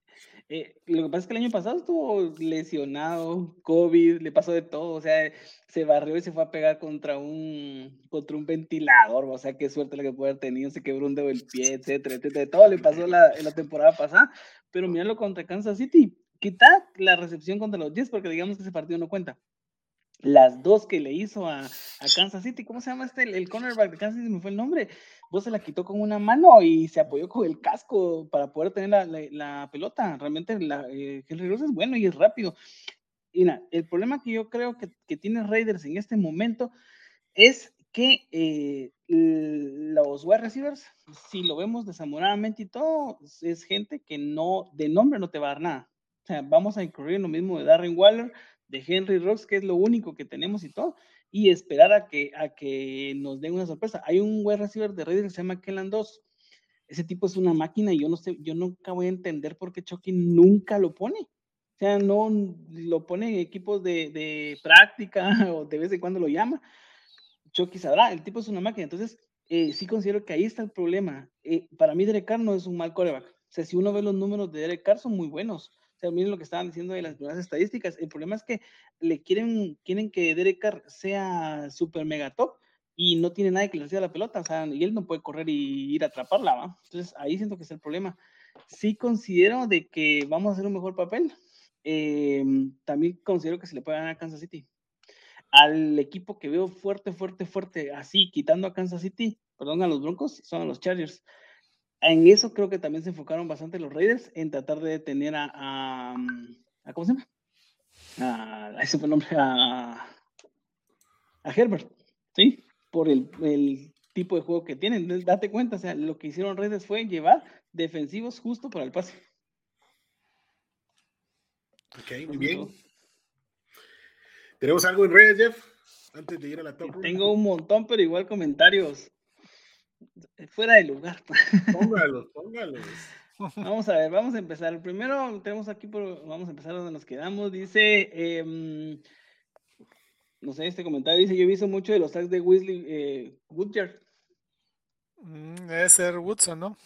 Eh, lo que pasa es que el año pasado estuvo lesionado, COVID, le pasó de todo, o sea, se barrió y se fue a pegar contra un, contra un ventilador, o sea, qué suerte la que puede haber tenido, se quebró un dedo del pie, etcétera, etcétera, todo le pasó la, la temporada pasada, pero míralo contra Kansas City, quita la recepción contra los Jets, porque digamos que ese partido no cuenta, las dos que le hizo a, Kansas City, ¿cómo se llama este? El, cornerback de Kansas City me fue el nombre. Vos se la quitó con una mano y se apoyó con el casco para poder tener la, pelota. Realmente la, eh, Henry Rose es bueno y es rápido. Y nada, el problema que yo creo que, que tiene Raiders en este momento es que eh, los wide receivers, si lo vemos desamoradamente y todo, es gente que no, de nombre no te va a dar nada. O sea, vamos a incluir lo mismo de Darren Waller, de Henry Rocks, que es lo único que tenemos y todo, y esperar a que, a que nos den una sorpresa. Hay un web receiver de Raiders que se llama Kellan 2. Ese tipo es una máquina y yo no sé, yo nunca voy a entender por qué Chucky nunca lo pone. O sea, no lo pone en equipos de, de práctica o de vez en cuando lo llama. Chucky sabrá, el tipo es una máquina. Entonces, eh, sí considero que ahí está el problema. Eh, para mí, Derek Carr no es un mal coreback. O sea, si uno ve los números de Derek Carr, son muy buenos miren lo que estaban diciendo de las estadísticas. El problema es que le quieren, quieren que Derek Carr sea super mega top y no tiene nadie que le reciba la pelota, o sea, y él no puede correr y ir a atraparla. Entonces ahí siento que es el problema. Sí considero de que vamos a hacer un mejor papel. Em, también considero que se le puede ganar a Kansas City. Al equipo que veo fuerte, fuerte, fuerte, así, quitando a Kansas City, perdón, a los Broncos, son los Chargers en eso creo que también se enfocaron bastante los Raiders en tratar de detener a, a, ¿cómo se llama? A, ese fue el nombre, a, a Herbert, ¿sí? Por el, el, tipo de juego que tienen. date cuenta, o sea, lo que hicieron Raiders fue llevar defensivos justo para el pase. Ok, muy bien. ¿Tenemos algo en redes, Jeff? Antes de ir a la top. Tengo un montón, pero igual comentarios. Fuera de lugar. Póngalos, póngalos. Vamos a ver, vamos a empezar. Primero tenemos aquí, por, vamos a empezar donde nos quedamos. Dice, em, no sé, este comentario dice, yo he visto mucho de los tags de Weasley eh, Woodyard. Mm, debe ser Woodson, ¿no?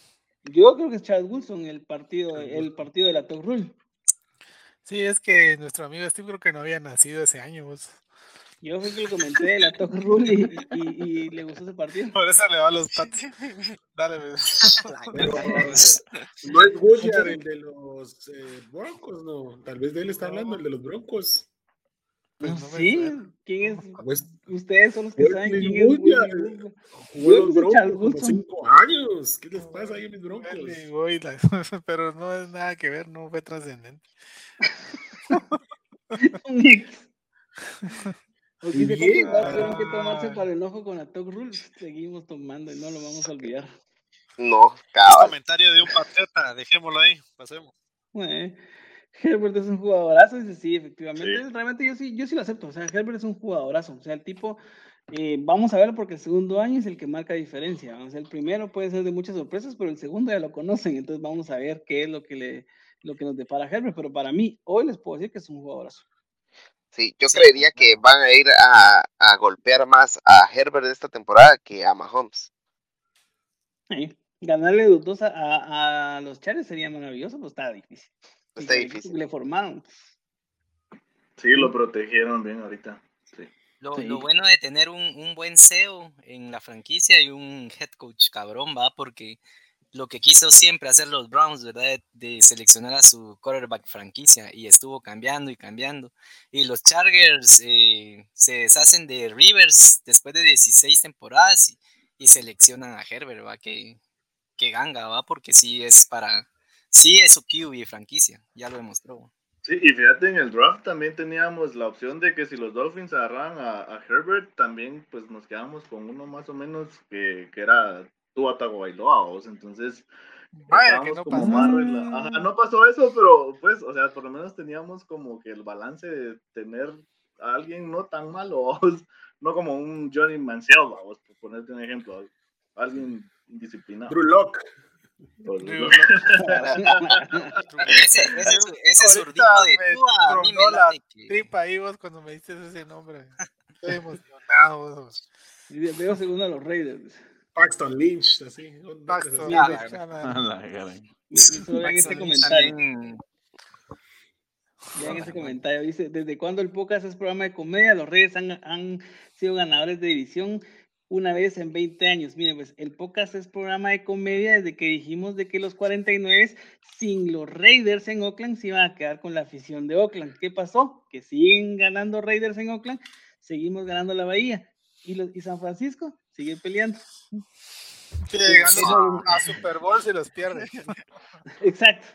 Yo creo que es Charles Woodson el partido, el partido de la Top Rule. Sí, es que nuestro amigo Steve creo que no había nacido ese año. Vos. Yo fui que le comenté la Top Rule y, y, le gustó ese partido. Por eso le va a los patos. Dale, no es Woodard el de los eh, Broncos, no. Tal vez de él está hablando, el de los Broncos. Pues no sí, ¿quién es? Pues, Ustedes son los que saben quién es. Jugó los Broncos cinco años. ¿Qué les pasa ahí en mis Broncos? pero no es nada que ver, no fue trascendente. Porque dice que tienen que tomarse para el enojo con la Talk Rules. Seguimos tomando y no lo vamos a olvidar. No, cabrón. Comentario de un patriota, dejémoslo ahí, pasemos. Herbert es un jugadorazo, dice sí, efectivamente. Realmente yo sí, yo sí lo acepto. O sea, Herbert es un jugadorazo. O sea, el tipo, eh, vamos a ver porque el segundo año es el que marca diferencia. O sea, el primero puede ser de muchas sorpresas, pero el segundo ya lo conocen. Entonces vamos a ver qué es lo que le, lo que nos depara Herbert. Pero para mí, hoy les puedo decir que es un jugadorazo. Sí, yo creería que van a ir a, a, golpear más a Herbert de esta temporada que a Mahomes. Sí. Ganarle dos a, a, los Chargers sería maravilloso, pero está difícil. Está difícil. Le formaron. Sí, lo protegieron bien ahorita. Sí. Lo, lo, bueno de tener un, un, buen CEO en la franquicia y un head coach cabrón, va, porque lo que quiso siempre hacer los Browns, ¿verdad? De, seleccionar a su quarterback franquicia y estuvo cambiando y cambiando. Y los Chargers eh, se deshacen de Rivers después de 16 temporadas y, seleccionan a Herbert, ¿va? Que, que ganga, ¿va? Porque sí es para, sí es su QB franquicia, ya lo demostró. Sí, y fíjate, en el draft también teníamos la opción de que si los Dolphins agarraban a, Herbert, también pues nos quedamos con uno más o menos que, que era Tua Tagovailoa, entonces Vaya, que no pasó. Ajá, no pasó eso, pero pues, o sea, por lo menos teníamos como que el balance de tener a alguien no tan malo, no como un Johnny Mansell, vamos, por ponerte un ejemplo, alguien indisciplinado. Drew Locke. ese, ese, ese zurdito de Tua, a mí me la tripa ahí vos cuando me dices ese nombre. Estoy emocionado. Veo segundo a los Raiders. Paxton Lynch, así. Paxton Lynch. Vean ese comentario. Vean ese comentario. Dice, ¿desde cuándo el podcast es programa de comedia? Los Reyes han, han sido ganadores de división una vez en 20 años. Miren, pues el podcast es programa de comedia desde que dijimos de que los 49 sin los Raiders en Oakland se iban a quedar con la afición de Oakland. ¿Qué pasó? Que siguen ganando Raiders en Oakland, seguimos ganando la Bahía. ¿Y, los, y San Francisco? Sigue peleando. Sí, llegando a, Super Bowl se los pierde. Exacto.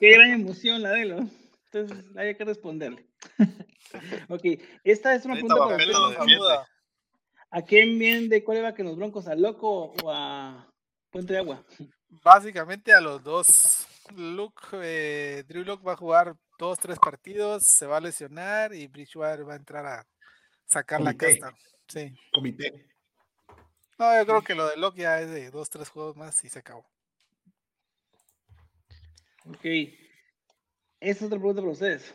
Qué gran emoción la de él, Entonces hay que responderle. ok, esta es una pregunta para ¿A quién viene de cuál va que los Broncos? ¿A Loco o a Puente de Agua? Básicamente a los dos. Luke, eh, Drew Luke va a jugar dos, tres partidos, se va a lesionar y Bridgewater va a entrar a sacar la casta. Sí. Comité. No, yo creo que lo de Locke ya es de dos, tres juegos más y se acabó. Ok. Esa es otra pregunta para ustedes.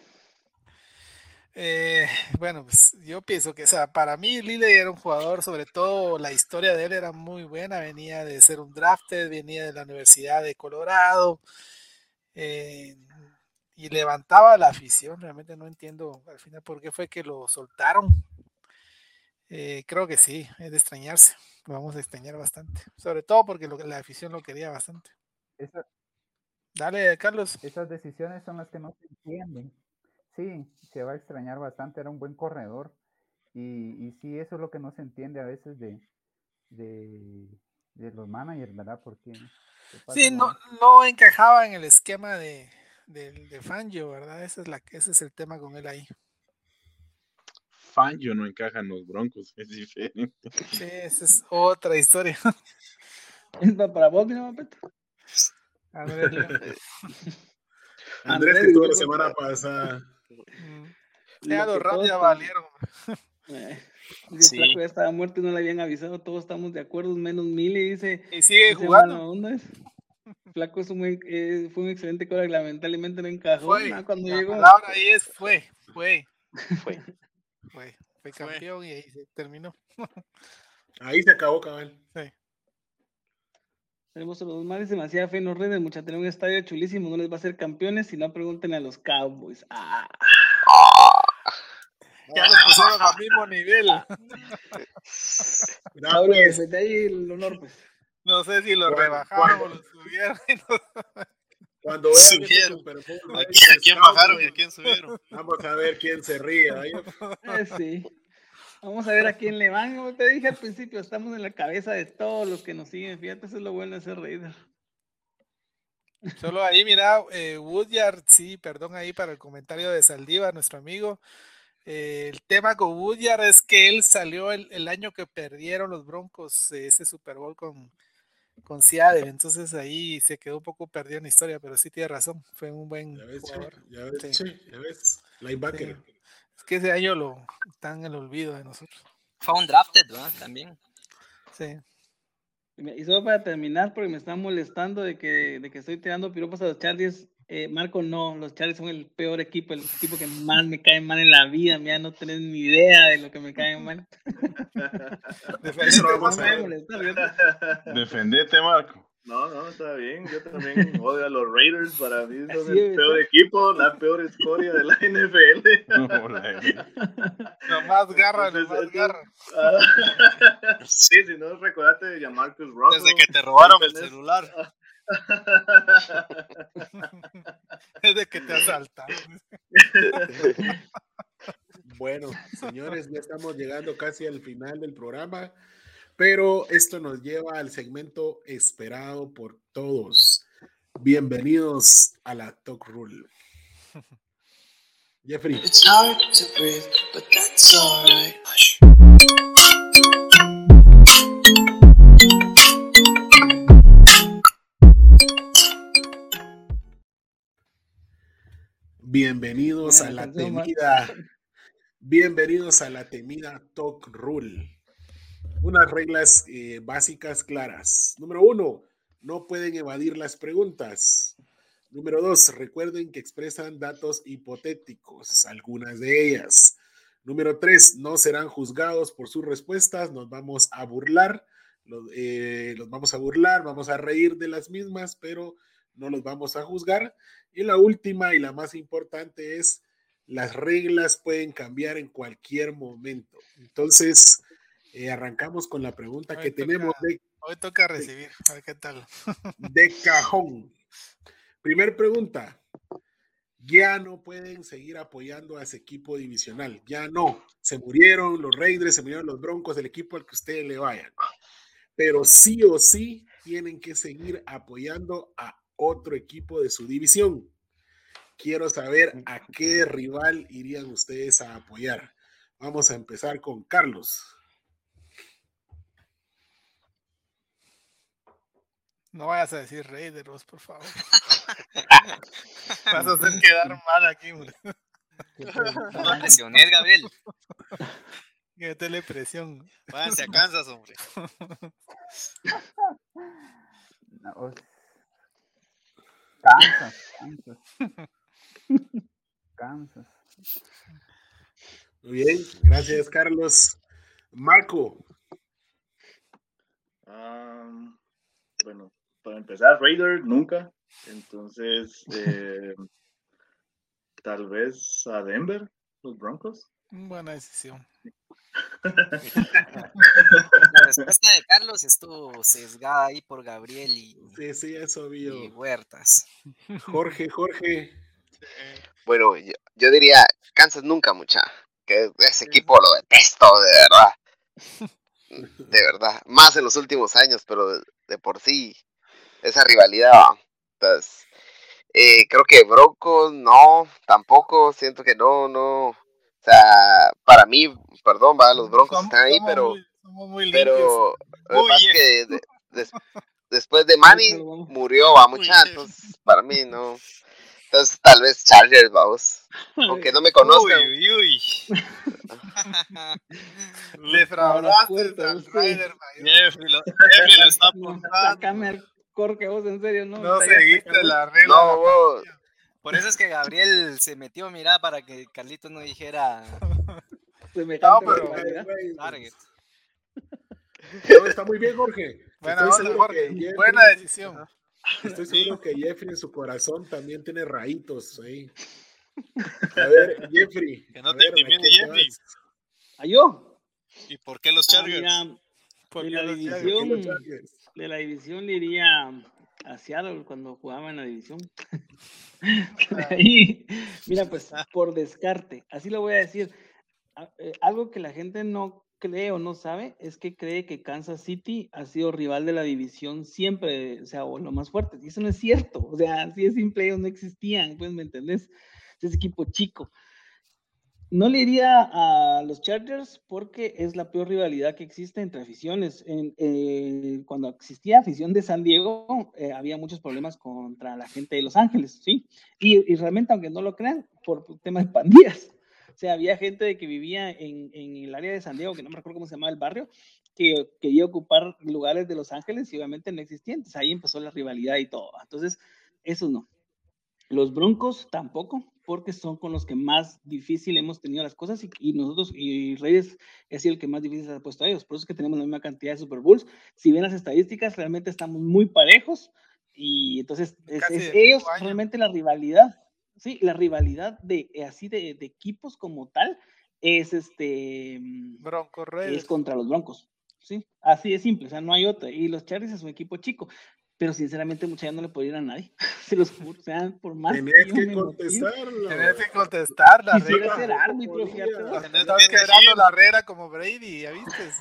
Eh, bueno, pues yo pienso que, o sea, para mí Lille era un jugador, sobre todo la historia de él era muy buena, venía de ser un drafted, venía de la Universidad de Colorado eh, y levantaba la afición, realmente no entiendo al final por qué fue que lo soltaron, eh, creo que sí, es de extrañarse. Lo vamos a extrañar bastante. Sobre todo porque la afición lo quería bastante. Dale, Carlos. Esas decisiones son las que no se entienden. Sí, se va a extrañar bastante. Era un buen corredor. Y, y sí, eso es lo que no se entiende a veces de, de, los managers, ¿verdad? Porque. Sí, no, no encajaba en el esquema de, de, de Fangio, ¿verdad? Ese es, la, ese es el tema con él ahí. Fangio no encaja en los Broncos, es diferente. Sí, esa es otra historia. ¿Es para vos, mi Peto? Andrés, Andrés que estuvo la semana pasada. Ya los Rams ya valieron. Eh, sí. Flaco ya estaba muerto y no le habían avisado, todos estamos de acuerdo, menos mil y dice... Y sigue jugando. ¿dónde es? Flaco es un eh, fue un excelente cobra, lamentablemente no encajó. Fue, cuando la llegó. palabra ahí es fue, fue. Fue. Fue, fue campeón y ahí se terminó. ahí se acabó, cabal. Sí. Tenemos a los mares demasiada fe en los redes, mucha tener un estadio chulísimo, no les va a ser campeones, si no pregunten a los Cowboys. Ah. Ya lo pusieron al mismo nivel. Pues. ahí el honor, pues. No sé si lo rebajaron o lo subieron. Cuando subieron. ¿A, quién, bajaron y a quién subieron? Vamos a ver quién se ríe. Eh, sí. Vamos a ver a quién le van. Como te dije al principio, estamos en la cabeza de todos los que nos siguen. Fíjate, eso es lo bueno de ser Raider. Solo ahí, mira, eh, Woodyard, sí, perdón ahí para el comentario de Saldiva, nuestro amigo. Eh, el tema con Woodyard es que él salió el, el año que perdieron los Broncos ese Super Bowl con, con Seattle, entonces ahí se quedó un poco perdido en la historia, pero sí tiene razón, fue un buen ya ves, jugador. Ya ves, sí. ya ves, linebacker. Sí. Es que ese año lo están en el olvido de nosotros. Fue un drafted, ¿no? También. Sí. Y solo para terminar, porque me están molestando de que, de que estoy tirando piropos a los Chargers, eh, Marco, no, los Chargers son el peor equipo, el equipo que más me cae mal en la vida, mira, no tenés ni idea de lo que me cae mal. Defendete, Marco. No, no, está bien. Yo también odio a los Raiders. Para mí son Así el es, peor ¿eh? equipo, la peor historia de la NFL. No, no más garra, no más garra. Uh, sí, si no, recordate de Jamarcus Russell. Desde que te robaron el celular. Desde que te asaltaron. Bueno, señores, ya estamos llegando casi al final del programa. Pero esto nos lleva al segmento esperado por todos. Bienvenidos a la Talk Rule. Jeffrey. Bienvenidos a la temida, bienvenidos a la temida Talk Rule. Unas reglas eh, básicas claras. Número uno, no pueden evadir las preguntas. Número dos, recuerden que expresan datos hipotéticos, algunas de ellas. Número tres, no serán juzgados por sus respuestas, nos vamos a burlar, los, eh, los vamos a burlar, vamos a reír de las mismas, pero no los vamos a juzgar. Y la última y la más importante es, las reglas pueden cambiar en cualquier momento. Entonces, eh, arrancamos con la pregunta que tenemos de... Hoy toca recibir, a ver qué tal. De cajón. Primer pregunta. Ya no pueden seguir apoyando a ese equipo divisional. Ya no. Se murieron los Raiders, se murieron los Broncos, el equipo al que ustedes le vayan. Pero sí o sí tienen que seguir apoyando a otro equipo de su división. Quiero saber a qué rival irían ustedes a apoyar. Vamos a empezar con Carlos. No vayas a decir Raiders, por favor. Vas a hacer quedar mal aquí, hombre. No presiones, Gabriel. Que tele presión. Váyanse a Kansas, hombre. No, Kansas, Kansas. Kansas. Muy bien, gracias Carlos. Marco. Um, bueno, para empezar, Raider nunca. Entonces, eh, tal vez a Denver, los Broncos. Buena decisión. La respuesta de Carlos estuvo sesgada ahí por Gabriel y, Sí, sí, eso vio. y Huertas. Jorge, Jorge. Bueno, yo, yo diría Kansas nunca, mucha. Que ese equipo lo detesto, de verdad. De verdad. Más en los últimos años, pero de, de por sí, esa rivalidad. va. Entonces, eh, creo que Broncos no, tampoco. Siento que no, no. O sea, para mí, perdón, va, los Broncos Somos- están ahí, pero. muy- somos muy limpios. Pero Muy que de- después de vamos. murió, va mucha, entonces para mí no. Entonces tal vez Chargers, vamos. Aunque no me conozcan. Uy, uy, uy. Defraudaste al mayor. Jeffrey lo, Jeffrey lo está apuntando. sácame al corque vos, en serio, ¿no? Seguiste la regla. No, vos, Por eso es que Gabriel se metió, mira, para que Carlito no dijera Semejante No, pero- target. No, está muy bien, Jorge. Buena onda, Jorge. Jeffrey- Buena decisión. Estoy seguro que Jeffrey en su corazón también tiene rayitos ahí. A ver, Jeffrey. Que no te ver, ¿a intimide, Jeffrey. ¿A yo? ¿Y por qué los Ah, Chargers? mira, de la los Chargers- división, Los Chargers. de la división le iría a Seattle cuando jugaba en la división. Ahí, mira, pues por descarte, así lo voy a decir. A- eh, Algo que la gente no cree o no sabe es que cree que Kansas City ha sido rival de la división siempre, o sea, o lo más fuerte. Y eso no es cierto. O sea, así de simple, ellos no existían, pues, ¿me entendés? Es equipo chico. No le iría a los Chargers porque es la peor rivalidad que existe entre aficiones. Eh, cuando existía afición de San Diego, eh, había muchos problemas contra la gente de Los Ángeles, ¿sí? Y, realmente, aunque no lo crean, por temas de pandillas. O sea, había gente de que vivía en, en el área de San Diego, que no me recuerdo cómo se llamaba el barrio, que quería ocupar lugares de Los Ángeles y obviamente no existían. Entonces ahí empezó la rivalidad y todo. Entonces, eso no. Los Broncos tampoco, porque son con los que más difícil hemos tenido las cosas y, y nosotros, y Reyes sido el que más difícil se ha puesto a ellos. Por eso es que tenemos la misma cantidad de Super Bowls. Si ven las estadísticas, realmente estamos muy parejos y entonces es, es ellos año. realmente la rivalidad. Sí, la rivalidad de eh, así de, de equipos como tal es este mm, Broncos es contra los Broncos. Sí, así de simple, o sea, no hay otra. Y los Chargers es un equipo chico. Pero sinceramente mucha ya no le puedo ir a nadie. Se los juro, o sea, por más Tenés que, contestarlo. Tenés que contestar la Quisiera ser árbitro, fíjate. Estás quebrando la regla como Brady, ¿ya viste?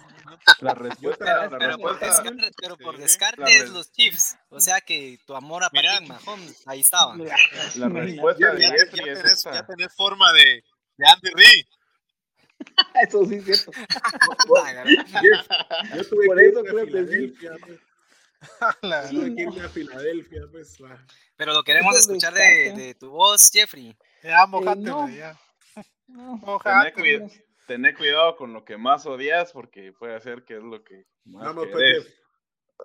La respuesta, pero, la respuesta, por descarte, pero por descarte es los Chiefs. O sea que tu amor a Patrick Mahomes, ahí estaba. La respuesta de ya, ya es tenés, esa. ya tenés forma de, de Andy Reid. Eso sí es cierto. Yo tuve Por que eso creo que sí. La- a Filadelfia, pues. Pero lo queremos escuchar de, de tu voz, Jeffrey. Ya, mojátelo, no. ya. No, Tené, Mojate. cuida- tené cuidado con lo que más odias porque puede hacer que es lo que más Vamos,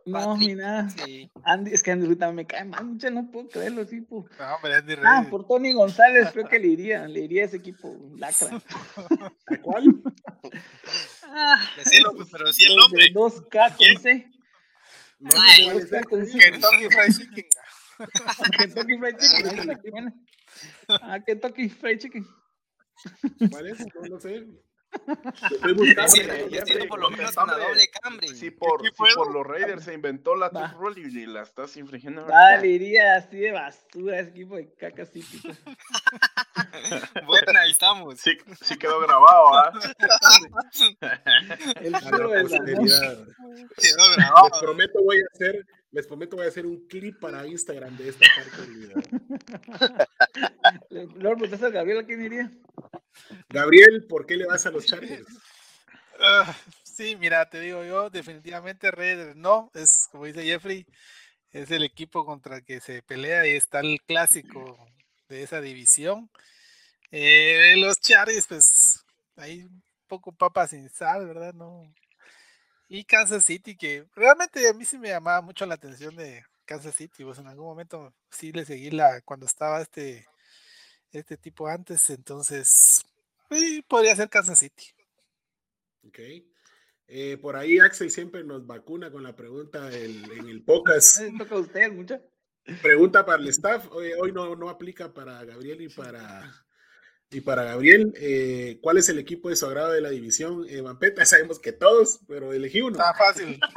no, ni nada. Sí. Andy, es que Andy también me cae mal, no puedo creerlo, tipo. No, hombre, Andy Reid. Ah, por Tony González, creo que le iría, le iría a ese equipo, lacra. ¿A cuál? Ah, Decilo, pues, pero sí el nombre. 2K ¿Quién? con C. No Ay, con C. Kentucky Fried Chicken. Kentucky Fried Chicken. qué buena. Ah, Kentucky Fried Chicken. ¿Cuál es? No lo sé. Lo estoy buscando. Sí, por lo menos una hombre, doble cambre. Si por, los Raiders se inventó la. Tough Rule y la estás infringiendo. Dale, iría así de basura ese equipo de caca tipo. Bueno, ahí estamos. Sí, sí quedó grabado, ¿ah? El A la puro. Quedó grabado. Les prometo voy a hacer, les prometo voy a hacer un clip para Instagram de esta parte del video. Lord, pues ese Gabriel, ¿a quién iría? Gabriel, ¿por qué le vas a los Chargers? Ah, sí, mira, te digo yo, definitivamente Raiders no, es como dice Jeffrey, es el equipo contra el que se pelea y está el clásico de esa división. Eh, los Chargers, pues, hay un poco papa sin sal, ¿verdad? No. Y Kansas City, que realmente a mí sí me llamaba mucho la atención de Kansas City, pues en algún momento sí le seguí la, cuando estaba este, este tipo antes, entonces, sí, podría ser Kansas City. Ok. Eh, por ahí Axel siempre nos vacuna con la pregunta del- en el podcast. Toca a usted, mucha. Pregunta para el staff. Hoy, hoy no, no aplica para Gabriel y para, y para Gabriel. Eh, ¿Cuál es el equipo de su agrado de la división? Eh, Vampeta, sabemos que todos, pero elegí uno. Está fácil.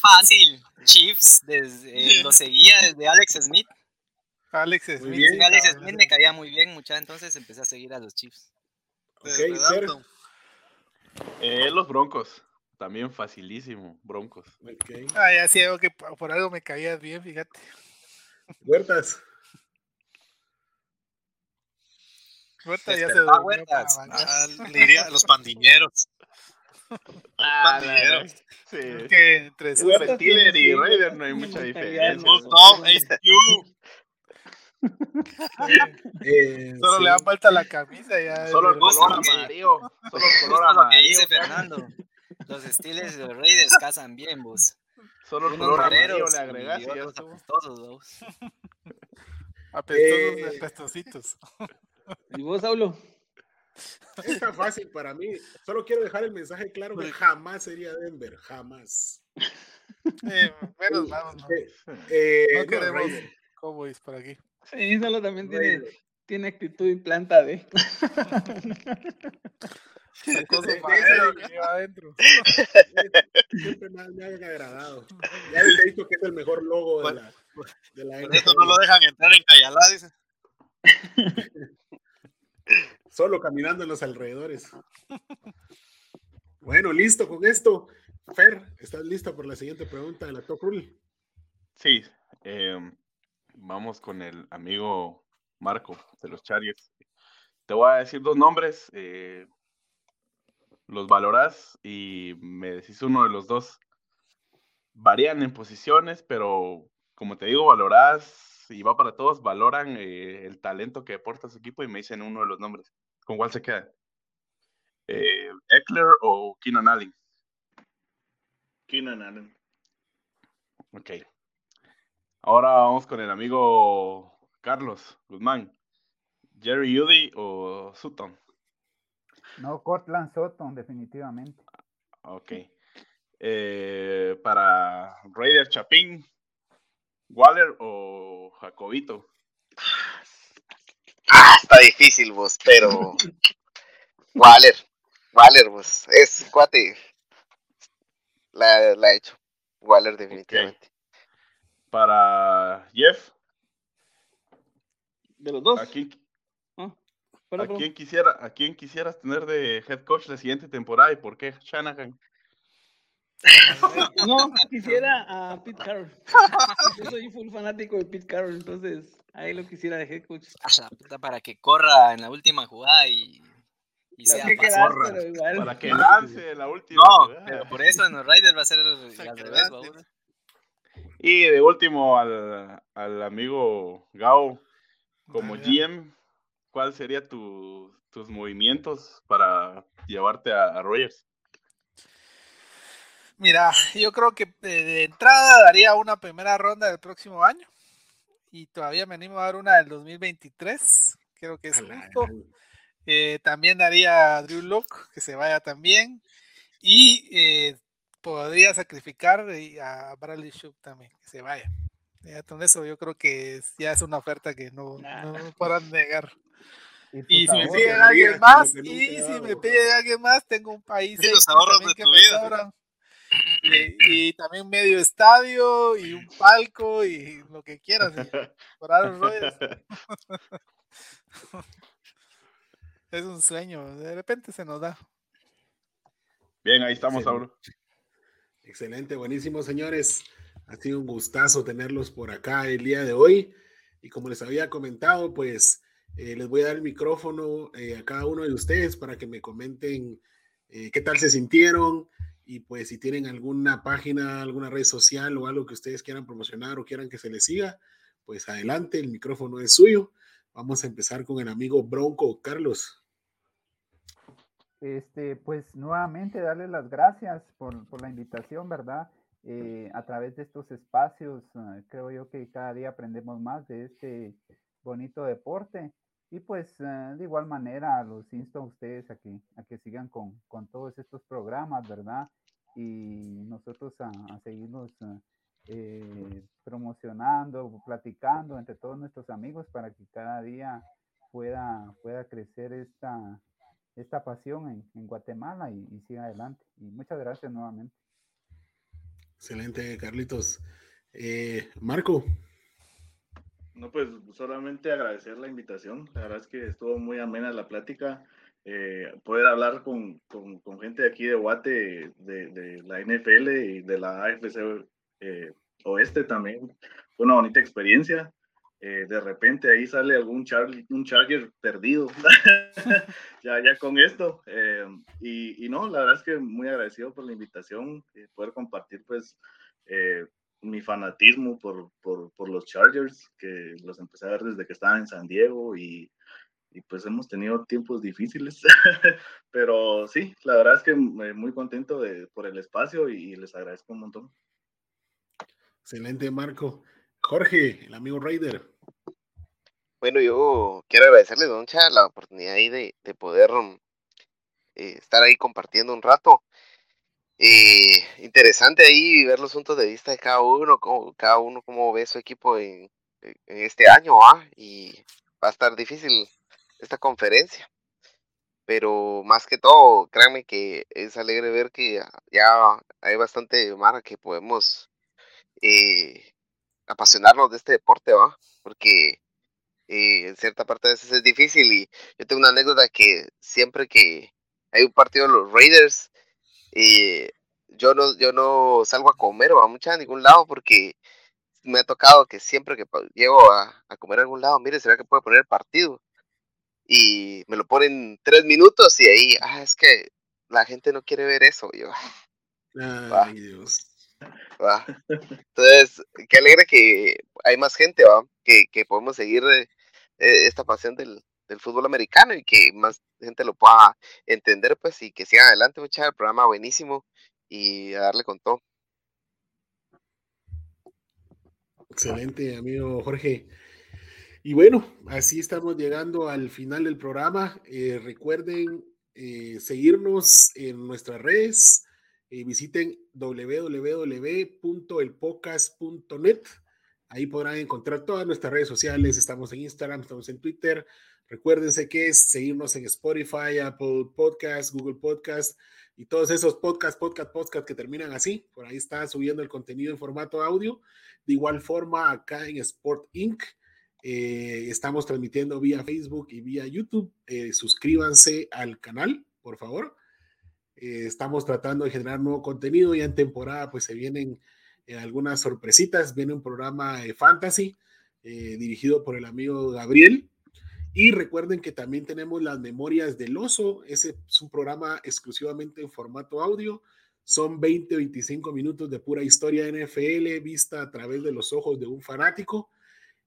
Fácil. Chiefs, desde, eh, lo seguía desde Alex Smith. Alex Muy Smith. bien. sí, Alex Smith me caía muy bien, mucha, entonces empecé a seguir a los Chiefs. Ok, Desde Fer. Dalton. Eh, los Broncos. También facilísimo, Broncos. Ok. Ah, ya sí, algo que por por algo me caías bien, fíjate. Huertas. Huerta ya Despertá, se durmió Huertas. para bancar. Ah, le diría a los pandineros. Ah, Pandilleros. Sí. Que entre tiene y sí, Raiders no hay mucha diferencia. HQ. Eh, solo sí. le dan vuelta la camisa ya. Solo el color amarillo. Solo el color dice amarillo. Fernando. Los Steelers y los Raiders casan bien, vos. Solo el color amarillo le agregas y ya estuvo. apestosos, vos. Apestosos, Eh. apestositos. ¿Y vos, Saulo? Está fácil para mí. Solo quiero dejar el mensaje claro que jamás sería Denver. Jamás. Eh, menos mal, no, Eh, eh, no no, queremos Raiders, Cowboys por aquí. Sí, solo también tiene, tiene actitud y planta de. Adentro. Siempre me, me han agradado. Ya les he dicho que es el mejor logo de la, de la Por eso no lo dejan entrar en Cayalá, dice. Solo caminando en los alrededores. Bueno, listo con esto. Fer, ¿estás listo por la siguiente pregunta de la Top Rule? Sí. em, vamos con el amigo Marco de los Chargers. Te voy a decir dos nombres. eh, los valorás y me decís uno de los dos. Varían en posiciones, pero como te digo, valorás y va para todos, valoran eh, el talento que aporta su equipo y me dicen uno de los nombres. ¿Con cuál se queda? Eh, ¿Eckler o Keenan Allen? Keenan Allen. Ok. Ahora vamos con el amigo Carlos Guzmán. ¿Jerry Judy o Sutton? No, Cortland Sutton, definitivamente. Ok. Eh, para Raider Chapín, ¿Waller o Jacobito? Ah, está difícil, vos, pero. Waller. Waller, vos. Es cuate. La, la ha hecho. Waller, definitivamente. para Jeff. De los dos. ¿A quién, Ah, a quién quisiera, ¿A quién quisieras tener de head coach la siguiente temporada y por qué? Shanahan. No, quisiera a Pete Carroll. Yo soy full fanático de Pete Carroll, entonces ahí lo quisiera de head coach. Para que corra en la última jugada y, y sea que pero igual. Para que lance la última. No, jugada. pero por eso en los Raiders va a ser al revés. Y de último al, al amigo Gao, como dale. GM, ¿cuál sería tu- tus movimientos para llevarte a, a Rogers? Mira, yo creo que de, de entrada daría una primera ronda del próximo año. Y todavía me animo a dar una del 2023. Creo que es justo. Eh, también daría a Drew Locke que se vaya también. Y eh, podría sacrificar y a Bradley Shook también, que se vaya. Ya con eso yo creo que es- ya es una oferta que no, Nah. no podrán negar. Y si me piden alguien más, y si me piden alguien más, tengo un país Y los ahorros de tu vida. Y, y también medio estadio y un palco y lo que quieras. por Aaron Rodgers. es un sueño, de repente se nos da. Bien, ahí estamos, Sí. Saulo. Excelente, buenísimo, señores. Ha sido un gustazo tenerlos por acá el día de hoy. Y como les había comentado, pues eh, les voy a dar el micrófono eh, a cada uno de ustedes para que me comenten eh, qué tal se sintieron y pues si tienen alguna página, alguna red social o algo que ustedes quieran promocionar o quieran que se les siga, pues adelante, el micrófono es suyo. Vamos a empezar con el amigo Bronco Carlos. Este, pues nuevamente darle las gracias por, por la invitación, ¿verdad? Eh, a través de estos espacios, ah, creo yo que cada día aprendemos más de este bonito deporte. Y pues ah, de igual manera los insto a ustedes a que, a que sigan con, con todos estos programas, ¿verdad? Y nosotros a, a seguirnos eh, promocionando, platicando entre todos nuestros amigos para que cada día pueda, pueda crecer esta, esta pasión en, en Guatemala y, y siga adelante. Y muchas gracias nuevamente. Excelente, Carlitos. Eh, Marco. No, pues solamente agradecer la invitación. La verdad es que estuvo muy amena la plática. Eh, poder hablar con, con, con gente de aquí de Guate, de, de la NFL y de la AFC eh, Oeste también. Fue una bonita experiencia. Eh, de repente ahí sale algún char un Charger perdido. ya, ya con esto. Eh, y, y, no, la verdad es que muy agradecido por la invitación, eh, poder compartir pues eh, mi fanatismo por, por, por, los Chargers, que los empecé a ver desde que estaba en San Diego y, y pues hemos tenido tiempos difíciles, pero sí, la verdad es que muy contento de, por el espacio y les agradezco un montón. Excelente, Marco. Jorge, el amigo Raider. Bueno, yo quiero agradecerle, Doncha, la oportunidad ahí de, de poder eh, estar ahí compartiendo un rato. Eh, interesante ahí ver los puntos de vista de cada uno, cómo, cada uno cómo ve su equipo en, en este año, ¿ah? y va a estar difícil esta conferencia. Pero más que todo, créanme que es alegre ver que ya hay bastante mara que podemos eh, apasionarnos de este deporte, ¿va? Porque eh, en cierta parte de veces es difícil y yo tengo una anécdota que siempre que hay un partido de los Raiders, eh, yo no yo no salgo a comer o a mucha a ningún lado porque me ha tocado que siempre que llego a, a comer a algún lado, mire, será que puede poner el partido y me lo ponen tres minutos y ahí, ah, es que la gente no quiere ver eso, y yo, Ay, va, Dios. va. Entonces, qué alegre que hay más gente, va, que, que podemos seguir eh, esta pasión del, del fútbol americano y que más gente lo pueda entender, pues, y que sigan adelante, mucha el programa buenísimo y a darle con todo. Excelente, amigo Jorge. Y bueno, así estamos llegando al final del programa. Eh, recuerden eh, seguirnos en nuestras redes. Eh, visiten www.elpocas.net. Ahí podrán encontrar todas nuestras redes sociales. Estamos en Instagram, estamos en Twitter. Recuérdense que es seguirnos en Spotify, Apple Podcast, Google Podcast y todos esos podcast, podcast, podcast que terminan así. Por ahí está subiendo el contenido en formato audio. De igual forma, acá en Sport Inc. Eh, estamos transmitiendo vía Facebook y vía YouTube. Eh, suscríbanse al canal, por favor. Eh, estamos tratando de generar nuevo contenido. Ya en temporada, pues se vienen algunas sorpresitas. Viene un programa de fantasy dirigido por el amigo Gabriel. Y recuerden que también tenemos las memorias del oso. Ese es un programa exclusivamente en formato audio. Son 20, 25 minutos de pura historia NFL vista a través de los ojos de un fanático.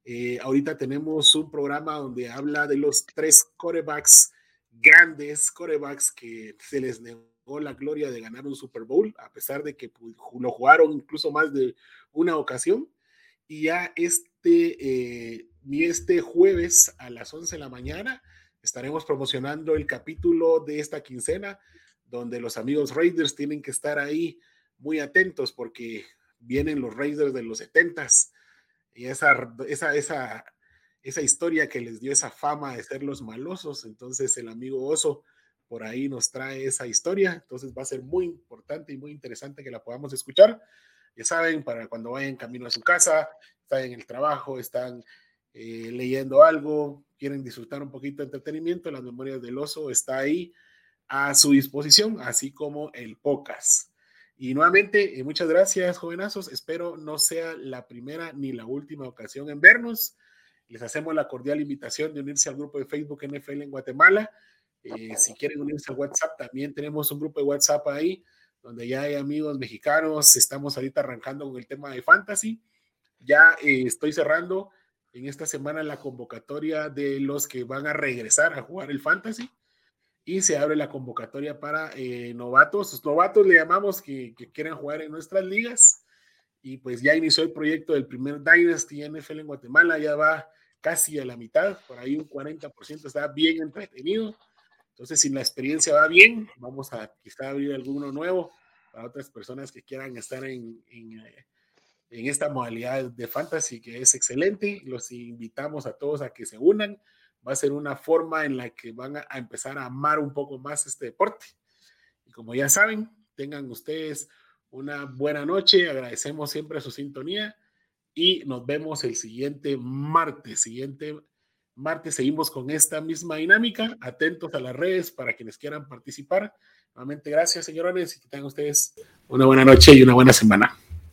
Eh, ahorita tenemos un programa donde habla de los tres corebacks grandes, corebacks que se les negó la gloria de ganar un Super Bowl, a pesar de que pues, lo jugaron incluso más de una ocasión. Y ya este eh, ni este jueves a las 11 de la mañana estaremos promocionando el capítulo de esta quincena, donde los amigos Raiders tienen que estar ahí muy atentos porque vienen los Raiders de los 70s y esa, esa, esa, esa historia que les dio esa fama de ser los malosos. Entonces el amigo Oso por ahí nos trae esa historia. Entonces va a ser muy importante y muy interesante que la podamos escuchar. Ya saben, para cuando vayan camino a su casa, están en el trabajo, están eh, leyendo algo, quieren disfrutar un poquito de entretenimiento, las memorias del oso está ahí a su disposición, así como el POCAS. Y nuevamente, eh, muchas gracias, jovenazos. Espero no sea la primera ni la última ocasión en vernos. Les hacemos la cordial invitación de unirse al grupo de Facebook NFL en Guatemala. Eh, si quieren unirse al WhatsApp, también tenemos un grupo de WhatsApp ahí, donde ya hay amigos mexicanos. Estamos ahorita arrancando con el tema de fantasy. Ya estoy cerrando en esta semana la convocatoria de los que van a regresar a jugar el fantasy y se abre la convocatoria para eh, novatos. Novatos le llamamos que, que quieren jugar en nuestras ligas y pues ya inició el proyecto del primer Dynasty NFL en Guatemala, ya va casi a la mitad, por ahí un 40% está bien entretenido. Entonces, si la experiencia va bien, vamos a quizá abrir alguno nuevo para otras personas que quieran estar en, en, eh, en esta modalidad de fantasy que es excelente. Los invitamos a todos a que se unan. Va a ser una forma en la que van a, empezar a amar un poco más este deporte. Y como ya saben, tengan ustedes una buena noche. Agradecemos siempre su sintonía y nos vemos el siguiente martes. Siguiente martes seguimos con esta misma dinámica. Atentos a las redes para quienes quieran participar. Nuevamente, gracias, señores, y que tengan ustedes una buena noche y una buena semana.